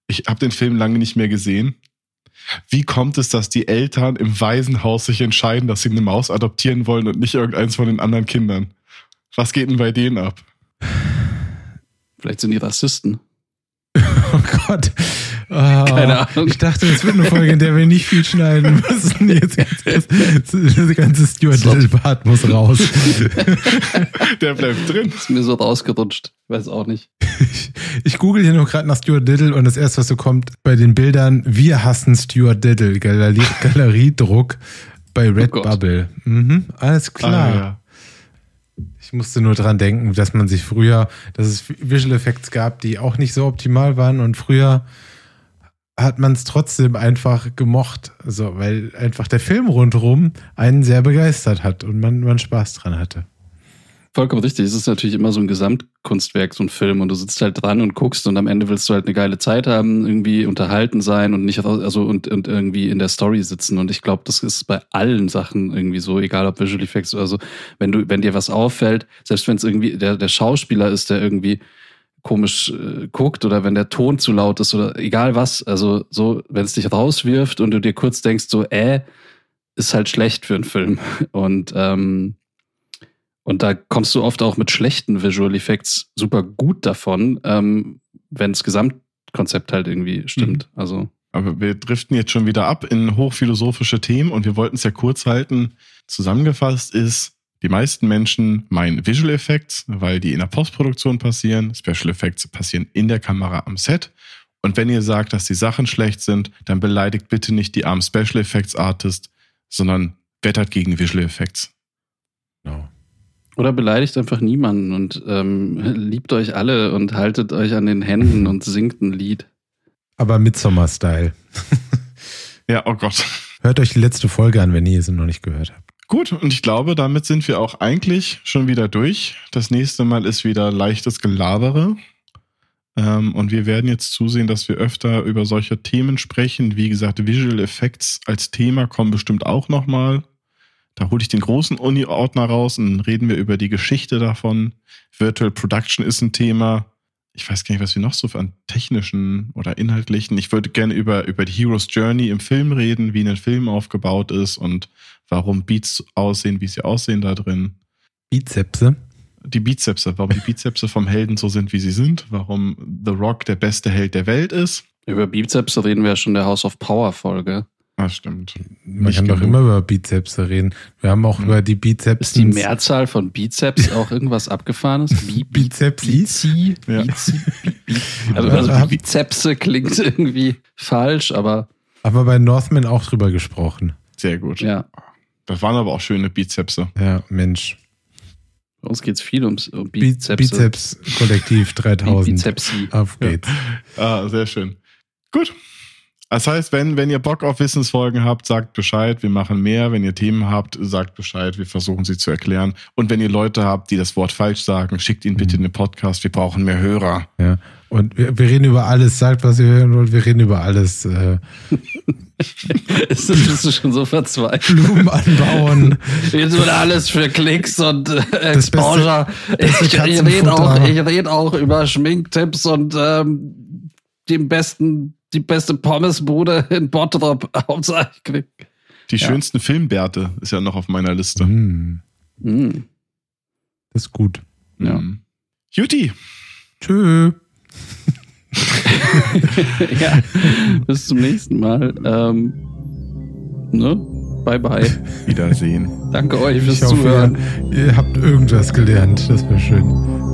ich habe den Film lange nicht mehr gesehen. Wie kommt es, dass die Eltern im Waisenhaus sich entscheiden, dass sie eine Maus adoptieren wollen und nicht irgendeins von den anderen Kindern? Was geht denn bei denen ab? Vielleicht sind die Rassisten. Oh Gott. Oh, Keine Ahnung. Ich dachte, es wird eine Folge, in der wir nicht viel schneiden müssen. Jetzt ganz, das ganze Stuart Little-Bart muss raus. Der bleibt drin. Ist mir so rausgerutscht. Weiß auch nicht. Ich, ich google hier nur gerade nach Stuart Diddle und das erste, was so kommt bei den Bildern, wir hassen Stuart Diddle, Galerie, Galeriedruck bei Redbubble. Mhm, alles klar. Ah, ja. Ich musste nur dran denken, dass man sich früher, dass es Visual Effects gab, die auch nicht so optimal waren und früher hat man es trotzdem einfach gemocht, also weil einfach der Film rundherum einen sehr begeistert hat und man, man Spaß dran hatte. Vollkommen richtig. Es ist natürlich immer so ein Gesamtkunstwerk, so ein Film. Und du sitzt halt dran und guckst und am Ende willst du halt eine geile Zeit haben, irgendwie unterhalten sein und nicht, also und, und irgendwie in der Story sitzen. Und ich glaube, das ist bei allen Sachen irgendwie so, egal ob Visual Effects oder so. Wenn du, wenn dir was auffällt, selbst wenn es irgendwie der, der Schauspieler ist, der irgendwie komisch äh, guckt oder wenn der Ton zu laut ist oder egal was, also so, wenn es dich rauswirft und du dir kurz denkst, so, äh, ist halt schlecht für einen Film. Und ähm, und da kommst du oft auch mit schlechten Visual Effects super gut davon, ähm, wenn das Gesamtkonzept halt irgendwie stimmt. Also Aber wir driften jetzt schon wieder ab in hochphilosophische Themen und wir wollten es ja kurz halten. Zusammengefasst ist, die meisten Menschen meinen Visual Effects, weil die in der Postproduktion passieren. Special Effects passieren in der Kamera am Set. Und wenn ihr sagt, dass die Sachen schlecht sind, dann beleidigt bitte nicht die armen Special Effects Artist, sondern wettert gegen Visual Effects. Genau. Oder beleidigt einfach niemanden und ähm, liebt euch alle und haltet euch an den Händen und singt ein Lied. Aber Midsommar-Style. Ja, oh Gott. Hört euch die letzte Folge an, wenn ihr sie noch nicht gehört habt. Gut, und ich glaube, damit sind wir auch eigentlich schon wieder durch. Das nächste Mal ist wieder leichtes Gelabere. Ähm, und wir werden jetzt zusehen, dass wir öfter über solche Themen sprechen. Wie gesagt, Visual Effects als Thema kommen bestimmt auch nochmal. Da hole ich den großen Uni-Ordner raus und reden wir über die Geschichte davon. Virtual Production ist ein Thema. Ich weiß gar nicht, was wir noch so an technischen oder inhaltlichen. Ich würde gerne über, über die Hero's Journey im Film reden, wie ein Film aufgebaut ist und warum Beats aussehen, wie sie aussehen da drin. Bizepse. Die Bizepse, warum die Bizepse vom Helden so sind, wie sie sind, warum The Rock der beste Held der Welt ist. Über Bizeps reden wir ja schon in der House of Power Folge. Ah, stimmt. Man Nicht kann doch genug. immer über Bizepse reden. Wir haben auch Hm. über die Bizeps. Ist die Mehrzahl von Bizeps auch irgendwas Abgefahrenes? Bi Bi Bizepsis? Bizi? Ja. Bizi? Bi Bi also, also Bizepse klingt irgendwie falsch, aber Aber bei Northman auch drüber gesprochen. Sehr gut. ja, Das waren aber auch schöne Bizepse. Ja, Mensch. bei uns geht es viel ums um Bi- Bizepse. Bizeps Kollektiv 3000. Bizepsi. Auf geht's. Ah, sehr schön. Gut. Das heißt, wenn, wenn ihr Bock auf Wissensfolgen habt, sagt Bescheid. Wir machen mehr. Wenn ihr Themen habt, sagt Bescheid. Wir versuchen sie zu erklären. Und wenn ihr Leute habt, die das Wort falsch sagen, schickt ihnen bitte in den Podcast. Wir brauchen mehr Hörer. Ja. Und wir, wir reden über alles. Sagt, was ihr hören wollt. Wir reden über alles. Äh, Ist das bist du schon so verzweifelt? Blumen anbauen. Jetzt wird alles für Klicks und äh, Exposure. beste ich ich rede auch, ich red auch über Schminktipps und ähm, den besten, die beste Pommesbude in Bottrop. Hauptsache Klick. Die Ja. schönsten Filmbärte ist ja noch auf meiner Liste. Hm, Mm. das ist gut. Ja. Mhm. Juti. Tschö. ja, bis zum nächsten Mal. Ähm, ne? Bye, bye. Wiedersehen. Danke euch fürs Ich hoffe, Zuhören. ihr, ihr habt irgendwas gelernt. Das wäre schön.